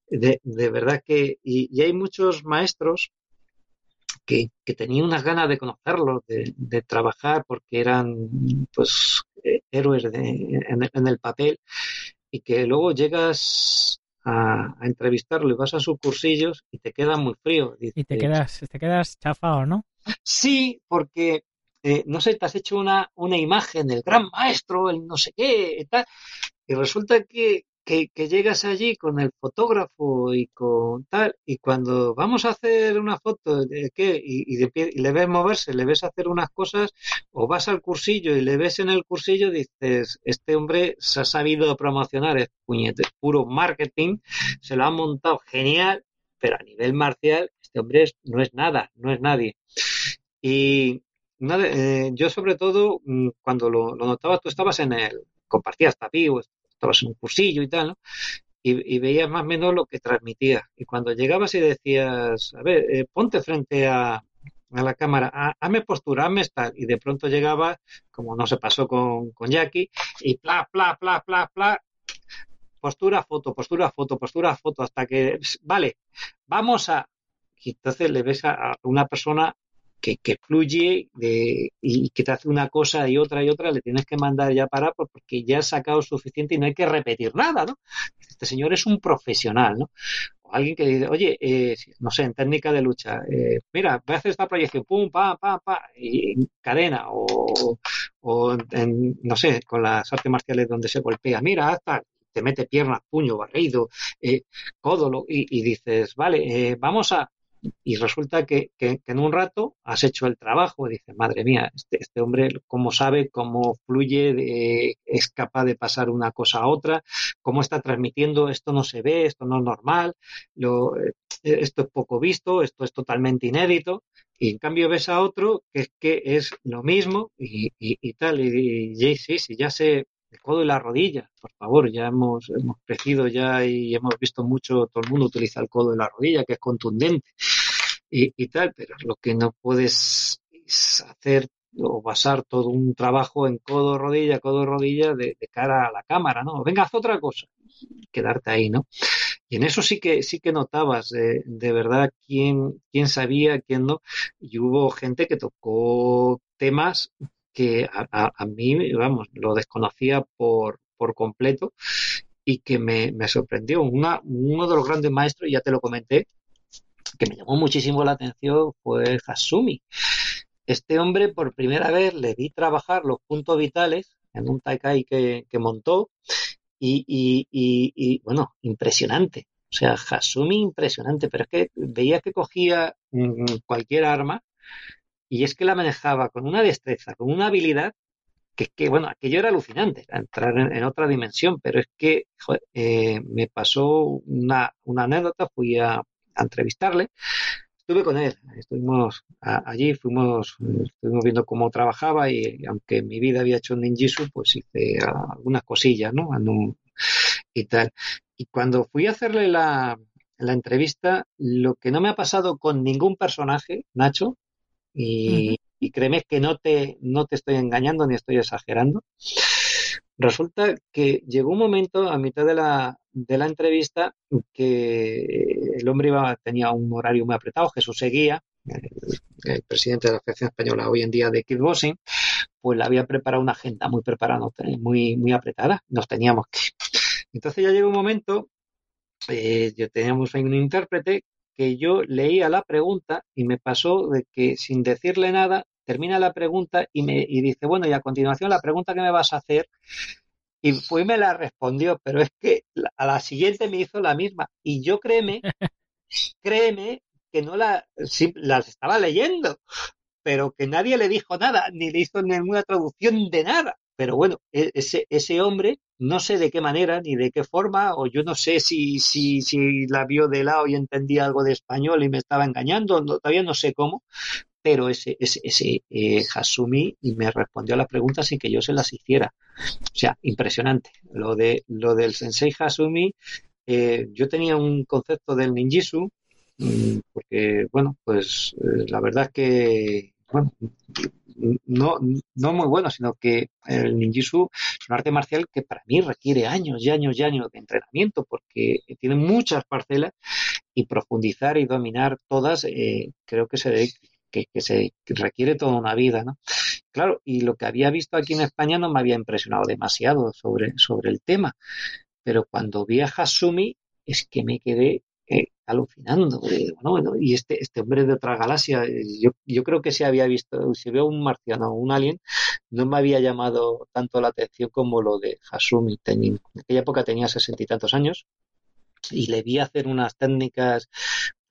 De, de verdad que, y, hay muchos maestros que, que tenían unas ganas de conocerlos, de, trabajar, porque eran pues héroes de, en, en, el papel, y que luego llegas a, a, entrevistarlo y vas a sus cursillos y te queda muy frío. Y te quedas, te quedas chafado, ¿no? Sí, porque, eh, no sé, te has hecho una, una imagen del gran maestro, el no sé qué, y tal, y resulta que, que, llegas allí con el fotógrafo y con tal, y cuando vamos a hacer una foto y, de pie, y, le ves moverse, le ves hacer unas cosas, o vas al cursillo y le ves en el cursillo, dices, este hombre se ha sabido promocionar, es puñete, puro marketing, se lo ha montado genial, pero a nivel marcial, este hombre no es nada, no es nadie. Y nada, eh, yo sobre todo, mm, cuando lo, lo, notaba, tú estabas en el, compartías tapío, estabas en un cursillo y tal, ¿no? Y, veías más o menos lo que transmitía. Y cuando llegabas y decías, a ver, eh, ponte frente a, a la cámara, hazme postura, hazme tal, y de pronto llegaba, como no se pasó con, con Jackie, y pla, pla, pla, pla, pla, postura, foto, postura, foto, postura, foto, hasta que, vale, vamos a, y entonces le ves a, una persona que, fluye de, y que te hace una cosa y otra y otra, le tienes que mandar ya para porque ya has sacado suficiente y no hay que repetir nada, ¿no? Este señor es un profesional, ¿no? O alguien que dice, oye, eh, no sé, en técnica de lucha, eh, mira, voy a hacer esta proyección, pum, pa, pa, pa, y cadena, o, o en, no sé, con las artes marciales donde se golpea, mira, hasta te mete piernas, puño, barrido, eh, codo, y, y, dices, vale, eh, vamos a, y resulta que, en un rato has hecho el trabajo y dices, madre mía, este, este hombre cómo sabe, cómo fluye, es capaz de pasar una cosa a otra, cómo está transmitiendo, esto no se ve, esto no es normal, lo, esto es poco visto, esto es totalmente inédito, y en cambio ves a otro que es que es lo mismo y tal, y, y, sí, sí, ya sé, el codo y la rodilla, por favor, ya hemos, hemos crecido ya y hemos visto mucho, todo el mundo utiliza el codo y la rodilla, que es contundente y, y tal, pero lo que no puedes hacer o basar todo un trabajo en codo, rodilla, codo, rodilla de, cara a la cámara, ¿no? Venga, haz otra cosa, quedarte ahí, ¿no? Y en eso sí que sí que notabas eh, de verdad quién, quién sabía, quién no. Y hubo gente que tocó temas que a, a, a mí, vamos, lo desconocía por, por completo y que me, me sorprendió. Una, uno de los grandes maestros, ya te lo comenté, que me llamó muchísimo la atención fue Hasumi. Este hombre, por primera vez, le vi trabajar los puntos vitales en un Taikai que, montó y, y, y, y, bueno, impresionante. O sea, Hasumi impresionante, pero es que veía que cogía cualquier arma y es que la manejaba con una destreza, con una habilidad que, que bueno, aquello era alucinante, entrar en, otra dimensión, pero es que eh, me pasó una, una anécdota, fui a, entrevistarle, estuve con él, estuvimos allí, fuimos, estuvimos viendo cómo trabajaba y aunque en mi vida había hecho ninjitsu, pues hice algunas cosillas, ¿no? Y tal. Y cuando fui a hacerle la, la entrevista, lo que no me ha pasado con ningún personaje, Nacho, y, créeme que no te, no te estoy engañando ni estoy exagerando. Resulta que llegó un momento a mitad de la, de la entrevista que el hombre iba, tenía un horario muy apretado, Jesús seguía, el, presidente de la Federación Española hoy en día de kickboxing, pues le había preparado una agenda muy preparada, muy, muy apretada, nos teníamos que. Entonces ya llegó un momento, eh, yo teníamos un intérprete que yo leía la pregunta y me pasó de que sin decirle nada, termina la pregunta y me y dice, bueno, y a continuación la pregunta que me vas a hacer, y fue me la respondió, pero es que a la siguiente me hizo la misma. Y yo créeme, créeme que no la, las estaba leyendo, pero que nadie le dijo nada, ni le hizo ninguna traducción de nada. Pero bueno, ese, ese hombre, no sé de qué manera ni de qué forma, o yo no sé si, si, si la vio de lado y entendía algo de español y me estaba engañando, todavía no sé cómo, pero ese, ese, ese eh, Hasumi me respondió a las preguntas sin que yo se las hiciera. O sea, impresionante. Lo, de, lo del Sensei Hasumi, eh, yo tenía un concepto del ninjitsu, mmm, porque, bueno, pues eh, la verdad es que, bueno, no, no muy bueno, sino que el ninjitsu es un arte marcial que para mí requiere años y años y años de entrenamiento porque tiene muchas parcelas y profundizar y dominar todas eh, creo que se que, se requiere toda una vida, ¿no? Claro, y lo que había visto aquí en España no me había impresionado demasiado sobre, sobre el tema, pero cuando vi a Hasumi es que me quedé eh, alucinando. Bueno, bueno, y este, este hombre de otra galaxia, yo, yo creo que si había visto, si veo un marciano o un alien, no me había llamado tanto la atención como lo de Hasumi. Ten, en aquella época tenía sesenta y tantos años y le vi hacer unas técnicas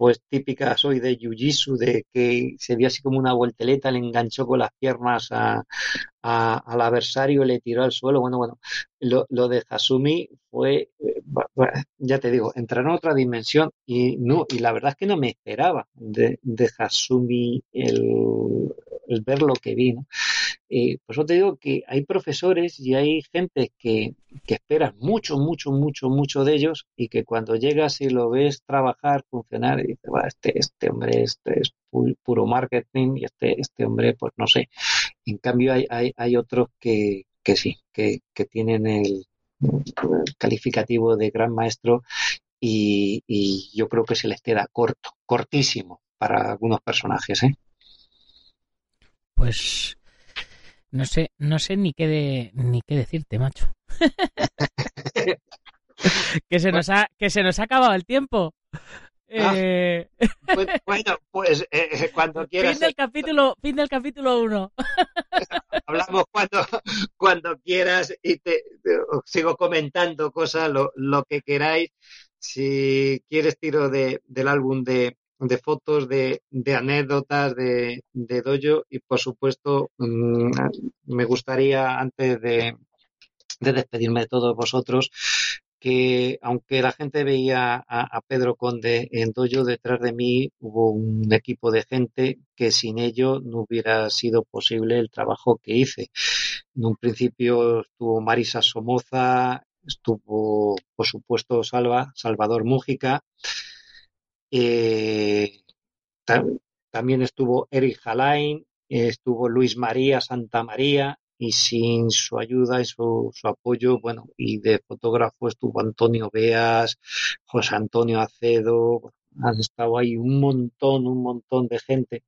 pues típicas hoy de Jiu-Jitsu, de que se dio así como una vuelteleta, le enganchó con las piernas al adversario, le tiró al suelo. Bueno, bueno, lo, de Hasumi fue, eh, ya te digo, entrar en otra dimensión y no, y la verdad es que no me esperaba de, de Hasumi el, el ver lo que vi, ¿no? Eh, por eso te digo que hay profesores y hay gente que, que esperas mucho, mucho, mucho, mucho de ellos y que cuando llegas y lo ves trabajar, funcionar, y dices, bueno, este, este hombre este es puro marketing y este, este hombre, pues no sé. En cambio, hay, hay, hay otros que, que sí, que, que tienen el, el calificativo de gran maestro y, y yo creo que se les queda corto, cortísimo para algunos personajes, ¿eh? Pues no sé, no sé ni qué de, ni qué decirte, macho. que se nos ha, que se nos ha acabado el tiempo. Eh, Pues, bueno, pues eh, eh, cuando quieras. fin del capítulo, fin del capítulo 1. hablamos cuando, cuando quieras y te, sigo comentando cosas, lo, lo que queráis. Si quieres, tiro de, del álbum de, de fotos, de, de anécdotas de, de Dojo y, por supuesto, mm, me gustaría, antes de, de despedirme de todos vosotros, que aunque la gente veía a, Pedro Conde en Dojo, detrás de mí hubo un equipo de gente que sin ello no hubiera sido posible el trabajo que hice. En un principio estuvo Marisa Somoza, estuvo, por supuesto, Salva, Salvador Mújica, eh, tam- también estuvo Eric Jalain, estuvo Luis María Santa María, y sin su ayuda y su, su apoyo, bueno, y de fotógrafo estuvo Antonio Beas, José Antonio Acedo, han estado ahí un montón, un montón de gente.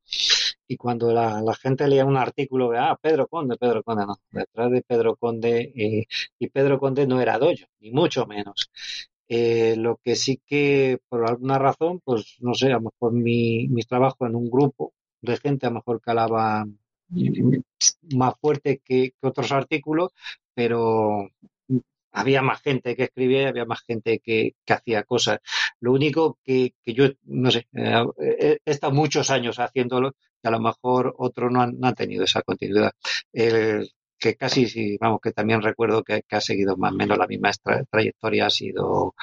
Y cuando la, la gente leía un artículo de, ah, Pedro Conde, Pedro Conde, no, detrás de Pedro Conde, eh, y Pedro Conde no era doyo, ni mucho menos. Eh, lo que sí que, por alguna razón, pues no sé, a lo mejor mi, mi trabajo en un grupo de gente, a lo mejor calaba más fuerte que, otros artículos, pero había más gente que escribía y había más gente que, hacía cosas. Lo único que, yo, no sé, eh, he estado muchos años haciéndolo y a lo mejor otros no han, tenido esa continuidad. El que casi, sí, vamos, que también recuerdo que, ha seguido más o menos la misma tra- trayectoria ha sido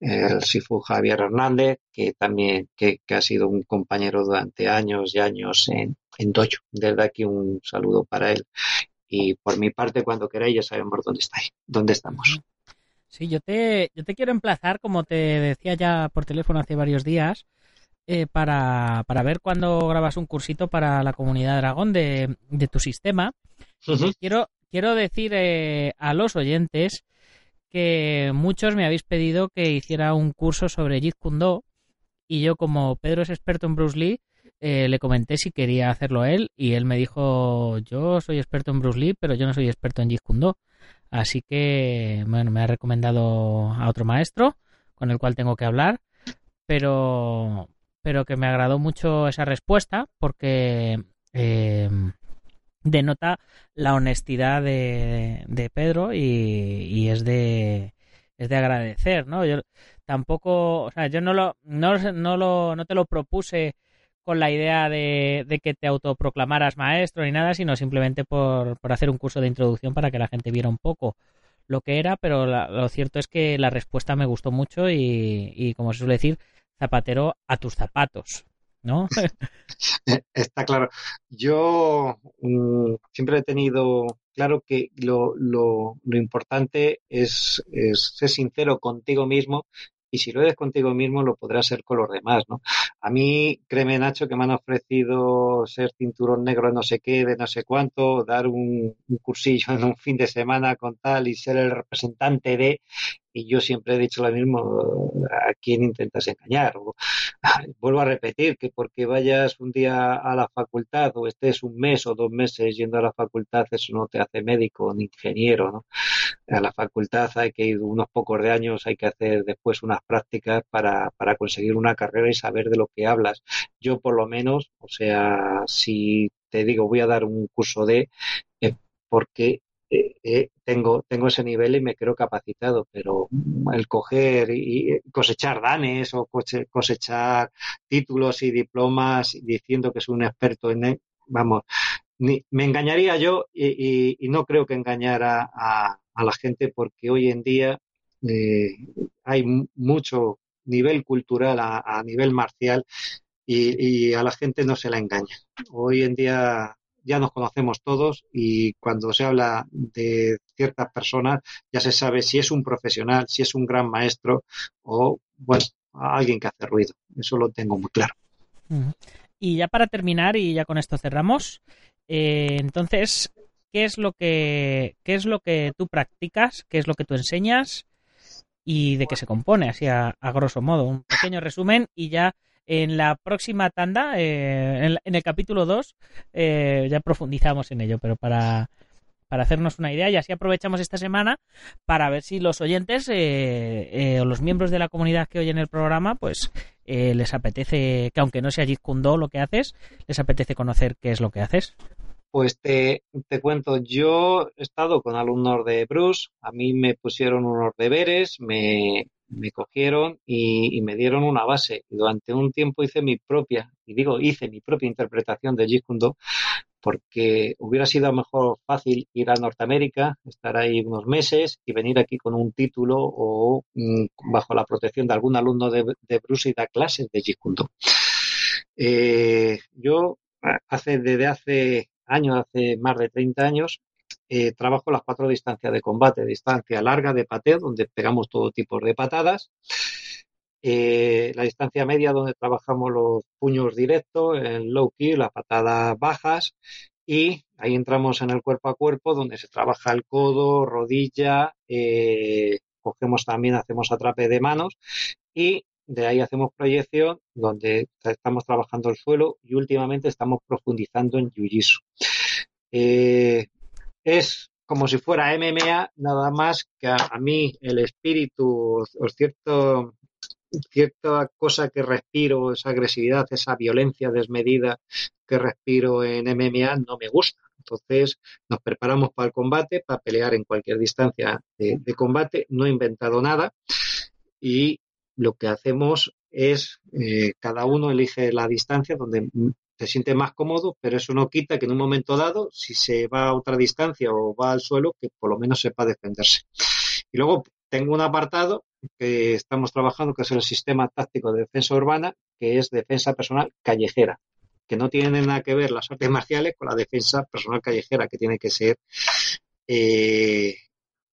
el Sifu Javier Hernández, que también que ha sido un compañero durante años y años en, en Dojo. Desde aquí un saludo para él. Y por mi parte, cuando queráis, ya sabemos dónde estáis, dónde estamos. Sí, yo te, yo te quiero emplazar, como te decía ya por teléfono hace varios días, eh, para, para ver cuándo grabas un cursito para la comunidad Dragón de, de tu sistema. Quiero, quiero decir eh, a los oyentes que muchos me habéis pedido que hiciera un curso sobre Jeet Kune Do y yo como Pedro es experto en Bruce Lee eh, le comenté si quería hacerlo él y él me dijo yo soy experto en Bruce Lee pero yo no soy experto en Jeet Kune Do así que bueno me ha recomendado a otro maestro con el cual tengo que hablar pero pero que me agradó mucho esa respuesta porque eh, denota la honestidad de, de Pedro y, y es de es de agradecer, ¿no? Yo tampoco, o sea, yo no lo no, no lo no te lo propuse con la idea de, que te autoproclamaras maestro ni nada, sino simplemente por, por hacer un curso de introducción para que la gente viera un poco lo que era, pero la- lo cierto es que la respuesta me gustó mucho y, y como se suele decir, zapatero a tus zapatos, ¿no? Está claro. Yo mm, siempre he tenido claro que lo, lo, lo importante es, es ser sincero contigo mismo y si lo eres contigo mismo lo podrás ser con los demás, ¿no? A mí, créeme Nacho, que me han ofrecido ser cinturón negro de no sé qué, de no sé cuánto, dar un, cursillo en un fin de semana con tal y ser el representante de, y yo siempre he dicho lo mismo, ¿a quién intentas engañar? Vuelvo a repetir que porque vayas un día a la facultad o estés un mes o dos meses yendo a la facultad, eso no te hace médico ni ingeniero, ¿no? A la facultad hay que ir unos pocos de años, hay que hacer después unas prácticas para, para conseguir una carrera y saber de lo que hablas. Yo por lo menos, o sea, si te digo voy a dar un curso de, eh, porque eh, eh, tengo, tengo ese nivel y me creo capacitado, pero el coger y y cosechar danes o cosechar títulos y diplomas diciendo que soy un experto en, vamos, ni, me engañaría yo y, y- y no creo que engañara a, a la gente porque hoy en día eh, hay mucho nivel cultural a, nivel marcial y, a la gente no se la engaña. Hoy en día ya nos conocemos todos y cuando se habla de ciertas personas ya se sabe si es un profesional, si es un gran maestro o, bueno, alguien que hace ruido. Eso lo tengo muy claro. Y ya para terminar, y ya con esto cerramos, eh, entonces, ¿qué es lo que qué es lo que tú practicas? ¿Qué es lo que tú enseñas? ¿Y de qué se compone? Así a, a grosso modo, un pequeño resumen y ya en la próxima tanda, eh, en, en el capítulo 2, eh, ya profundizamos en ello, pero para, para hacernos una idea y así aprovechamos esta semana para ver si los oyentes eh, eh, o los miembros de la comunidad que oyen el programa pues eh, les apetece, que aunque no sea Do lo que haces, les apetece conocer qué es lo que haces. Pues te, te cuento, yo he estado con alumnos de Bruce, a mí me pusieron unos deberes, me, me cogieron y, me dieron una base. Y durante un tiempo hice mi propia, y digo hice mi propia interpretación de Jeet Do, porque hubiera sido mejor fácil ir a Norteamérica, estar ahí unos meses y venir aquí con un título o mm, bajo la protección de algún alumno de, Bruce y dar clases de Jeet Do. Eh, yo hace desde hace años, hace más de 30 años, eh, trabajo las cuatro distancias de combate, distancia larga de pateo, donde pegamos todo tipo de patadas, eh, la distancia media donde trabajamos los puños directos, el low kick, las patadas bajas y ahí entramos en el cuerpo a cuerpo donde se trabaja el codo, rodilla, eh, cogemos también, hacemos atrape de manos y de ahí hacemos proyección donde estamos trabajando el suelo y últimamente estamos profundizando en Jiu-Jitsu. Eh, es como si fuera MMA, nada más que a, mí el espíritu o, o cierto cierta cosa que respiro, esa agresividad, esa violencia desmedida que respiro en MMA no me gusta. Entonces nos preparamos para el combate, para pelear en cualquier distancia de, de combate. No he inventado nada y lo que hacemos es eh, cada uno elige la distancia donde se siente más cómodo, pero eso no quita que en un momento dado, si se va a otra distancia o va al suelo, que por lo menos sepa defenderse. Y luego tengo un apartado que estamos trabajando, que es el sistema táctico de defensa urbana, que es defensa personal callejera, que no tiene nada que ver las artes marciales con la defensa personal callejera, que tiene que ser, eh,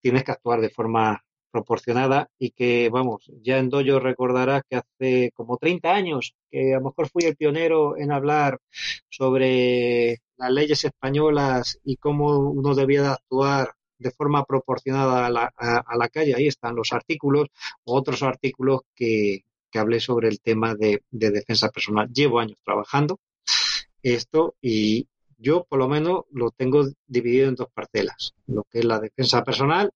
tienes que actuar de forma proporcionada y que, vamos, ya en Dojo recordarás que hace como 30 años que a lo mejor fui el pionero en hablar sobre las leyes españolas y cómo uno debía de actuar de forma proporcionada a la, a, a la calle. Ahí están los artículos otros artículos que, que hablé sobre el tema de, de, defensa personal. Llevo años trabajando esto y yo por lo menos lo tengo dividido en dos parcelas, lo que es la defensa personal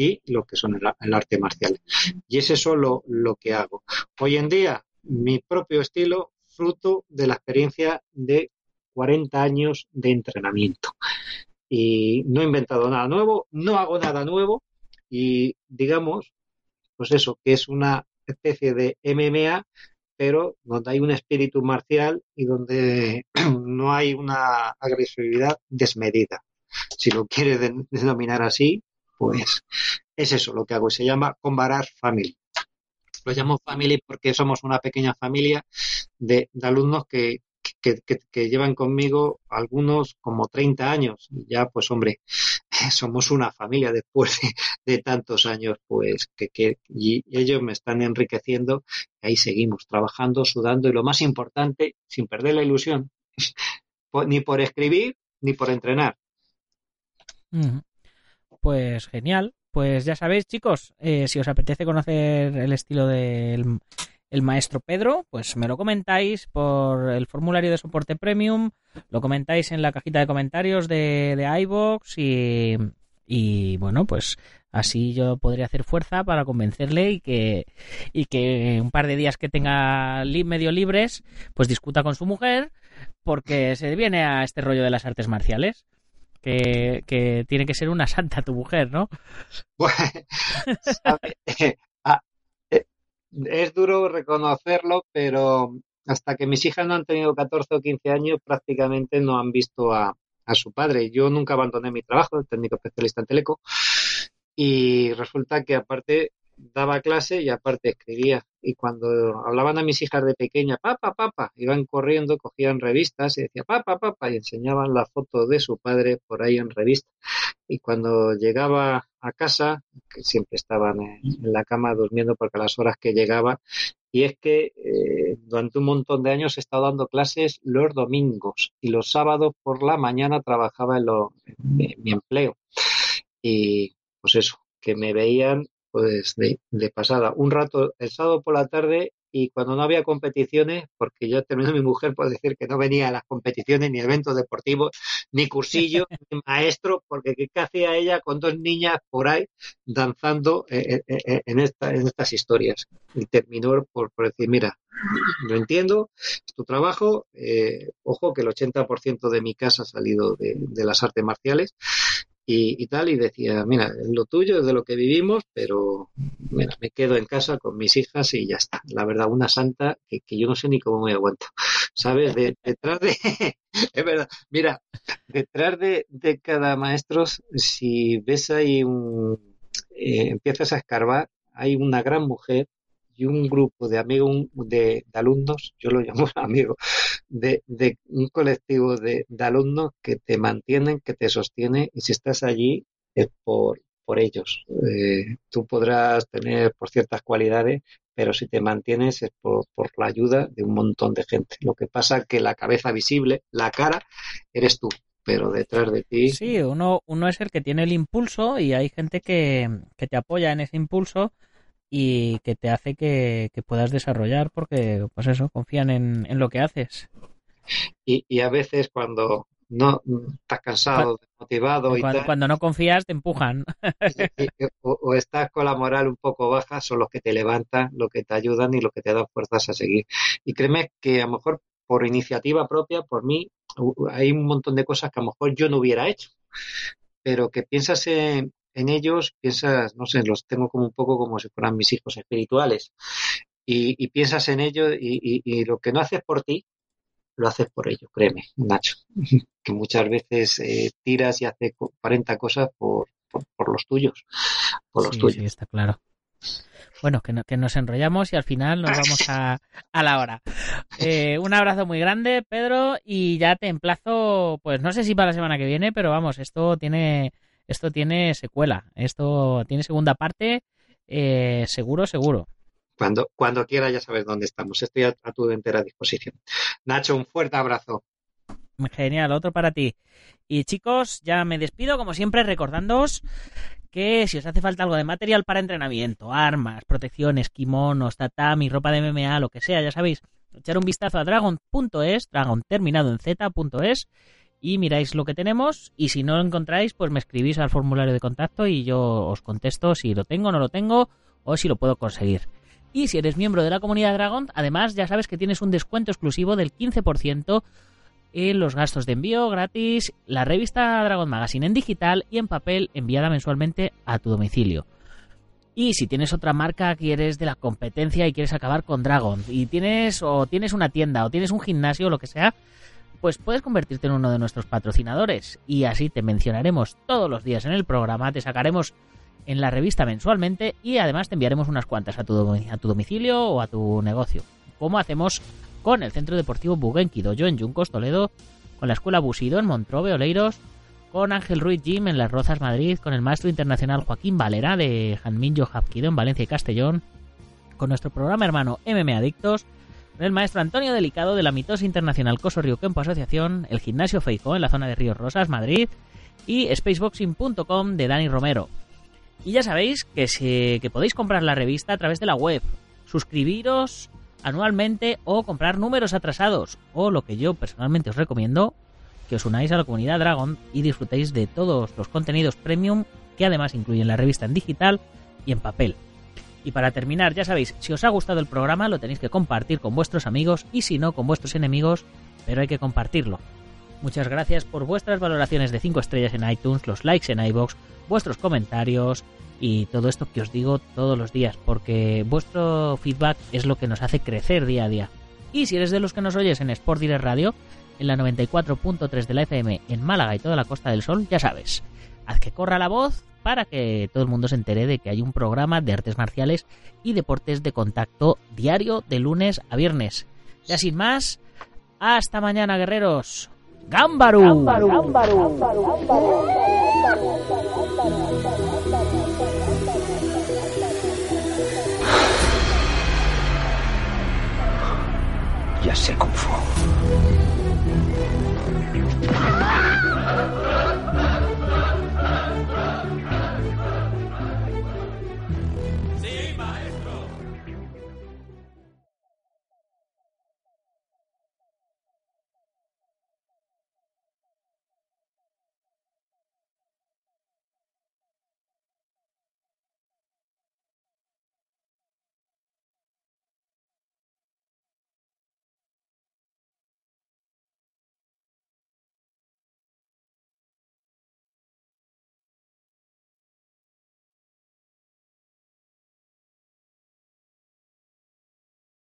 y lo que son el, arte marcial. Y es eso lo, lo que hago. Hoy en día, mi propio estilo, fruto de la experiencia de 40 años de entrenamiento. Y no he inventado nada nuevo, no hago nada nuevo y digamos, pues eso, que es una especie de MMA, pero donde hay un espíritu marcial y donde no hay una agresividad desmedida. Si lo quiere denominar así, pues es eso lo que hago. Se llama Combarar Family. Lo llamo Family porque somos una pequeña familia de, alumnos que, que, llevan conmigo algunos como 30 años. Ya, pues hombre, somos una familia después de, tantos años, pues que, y ellos me están enriqueciendo. Ahí seguimos trabajando, sudando y lo más importante, sin perder la ilusión, ni por escribir ni por entrenar. Pues genial. Pues ya sabéis, chicos, eh, si os apetece conocer el estilo del el maestro Pedro, pues me lo comentáis por el formulario de soporte premium, lo comentáis en la cajita de comentarios de, de iVoox y, y bueno, pues así yo podría hacer fuerza para convencerle y que, y que un par de días que tenga medio libres, pues discuta con su mujer porque se viene a este rollo de las artes marciales. Que, que tiene que ser una santa tu mujer, ¿no? Bueno, es duro reconocerlo, pero hasta que mis hijas no han tenido 14 o 15 años, prácticamente no han visto a, a su padre. Yo nunca abandoné mi trabajo de técnico especialista en Teleco y resulta que aparte daba clase y aparte escribía. Y cuando hablaban a mis hijas de pequeña, papá, papá, iban corriendo, cogían revistas y decía, papá, papá, y enseñaban la foto de su padre por ahí en revista. Y cuando llegaba a casa, que siempre estaban en, la cama durmiendo porque a las horas que llegaba, y es que eh, durante un montón de años he estado dando clases los domingos y los sábados por la mañana trabajaba en, lo, en mi empleo. Y pues eso, que me veían pues de, de, pasada. Un rato el sábado por la tarde y cuando no había competiciones, porque yo terminé mi mujer por decir que no venía a las competiciones, ni eventos deportivos, ni cursillos, ni maestro, porque ¿qué hacía ella con dos niñas por ahí danzando eh, eh, eh, en, esta, en estas historias? Y terminó por, por decir, mira, lo entiendo, es tu trabajo, ojo que el 80% de mi casa ha salido de, de las artes marciales, y, tal, y decía, mira, lo tuyo, es de lo que vivimos, pero mira, me quedo en casa con mis hijas y ya está. La verdad, una santa que, yo no sé ni cómo me aguanto. ¿Sabes? detrás de, es verdad, mira, detrás de, cada maestro, si ves ahí un, eh, empiezas a escarbar, hay una gran mujer y un grupo de amigos, de, alumnos, yo lo llamo amigos, de, de un colectivo de, alumnos que te mantienen, que te sostiene y si estás allí es por, por ellos. Eh, tú podrás tener por ciertas cualidades, pero si te mantienes es por, por, la ayuda de un montón de gente. Lo que pasa que la cabeza visible, la cara, eres tú, pero detrás de ti. Sí, uno, uno es el que tiene el impulso y hay gente que, que te apoya en ese impulso y que te hace que, puedas desarrollar porque, pues eso, confían en, en lo que haces. Y, y, a veces cuando no estás cansado, desmotivado y cuando, cuando no confías te empujan. o, estás con la moral un poco baja, son los que te levantan, los que te ayudan y los que te dan fuerzas a seguir. Y créeme que a lo mejor por iniciativa propia, por mí, hay un montón de cosas que a lo mejor yo no hubiera hecho pero que piensas en, en ellos, piensas, no sé, los tengo como un poco como si fueran mis hijos espirituales. Y, piensas en ellos y, lo que no haces por ti, lo haces por ellos, créeme, Nacho. que muchas veces eh, tiras y haces 40 cosas por, por, los tuyos. Por los tuyos. Sí, está claro. Bueno, que, que, nos enrollamos y al final nos vamos a, a la hora. Eh, un abrazo muy grande, Pedro, y ya te emplazo, pues no sé si para la semana que viene, pero vamos, esto tiene esto tiene secuela, esto tiene segunda parte, eh, seguro, seguro. Cuando, cuando quiera ya sabes dónde estamos, estoy a, tu entera disposición. Nacho, un fuerte abrazo. Genial, otro para ti. Y chicos, ya me despido, como siempre, recordándoos que si os hace falta algo de material para entrenamiento, armas, protecciones, kimonos, tatami, ropa de MMA, lo que sea, ya sabéis, echar un vistazo a dragon.es, dragon terminado en z.es y miráis lo que tenemos y si no lo encontráis pues me escribís al formulario de contacto y yo os contesto si lo tengo, no lo tengo o si lo puedo conseguir. Y si eres miembro de la comunidad Dragon, además ya sabes que tienes un descuento exclusivo del 15% en los gastos de envío gratis, la revista Dragon Magazine en digital y en papel enviada mensualmente a tu domicilio. Y si tienes otra marca que eres de la competencia y quieres acabar con Dragon y tienes o tienes una tienda o tienes un gimnasio o lo que sea, pues puedes convertirte en uno de nuestros patrocinadores. Y así te mencionaremos todos los días en el programa, te sacaremos en la revista mensualmente y además te enviaremos unas cuantas a tu, a tu domicilio o a tu negocio, como hacemos con el Centro Deportivo Bugenki Dojo en Yuncos, Toledo, con la Escuela Busido en Montrobe, Oleiros, con Ángel Ruiz Gym en Las Rozas, Madrid, con el maestro internacional Joaquín Valera de Janminjo Hapkido en Valencia y Castellón, con nuestro programa hermano MM Adictos, el maestro Antonio Delicado de la Mitosis Internacional Coso Río Campo Asociación, el Gimnasio Feijó en la zona de Ríos Rosas, Madrid, y spaceboxing.com de Dani Romero. Y ya sabéis que, que podéis comprar la revista a través de la web, suscribiros anualmente o comprar números atrasados, o lo que yo personalmente os recomiendo, que os unáis a la comunidad Dragon y disfrutéis de todos los contenidos premium que además incluyen la revista en digital y en papel. Y para terminar, ya sabéis, si os ha gustado el programa lo tenéis que compartir con vuestros amigos y si no con vuestros enemigos, pero hay que compartirlo. Muchas gracias por vuestras valoraciones de 5 estrellas en iTunes, los likes en iBox, vuestros comentarios y todo esto que os digo todos los días, porque vuestro feedback es lo que nos hace crecer día a día. Y si eres de los que nos oyes en Sport Direct Radio, en la 94.3 de la FM en Málaga y toda la Costa del Sol, ya sabes, haz que corra la voz para que todo el mundo se entere de que hay un programa de artes marciales y deportes de contacto diario de lunes a viernes. Ya sin más, hasta mañana, guerreros. ¡Gámbaru! Ya sé Kung Fu.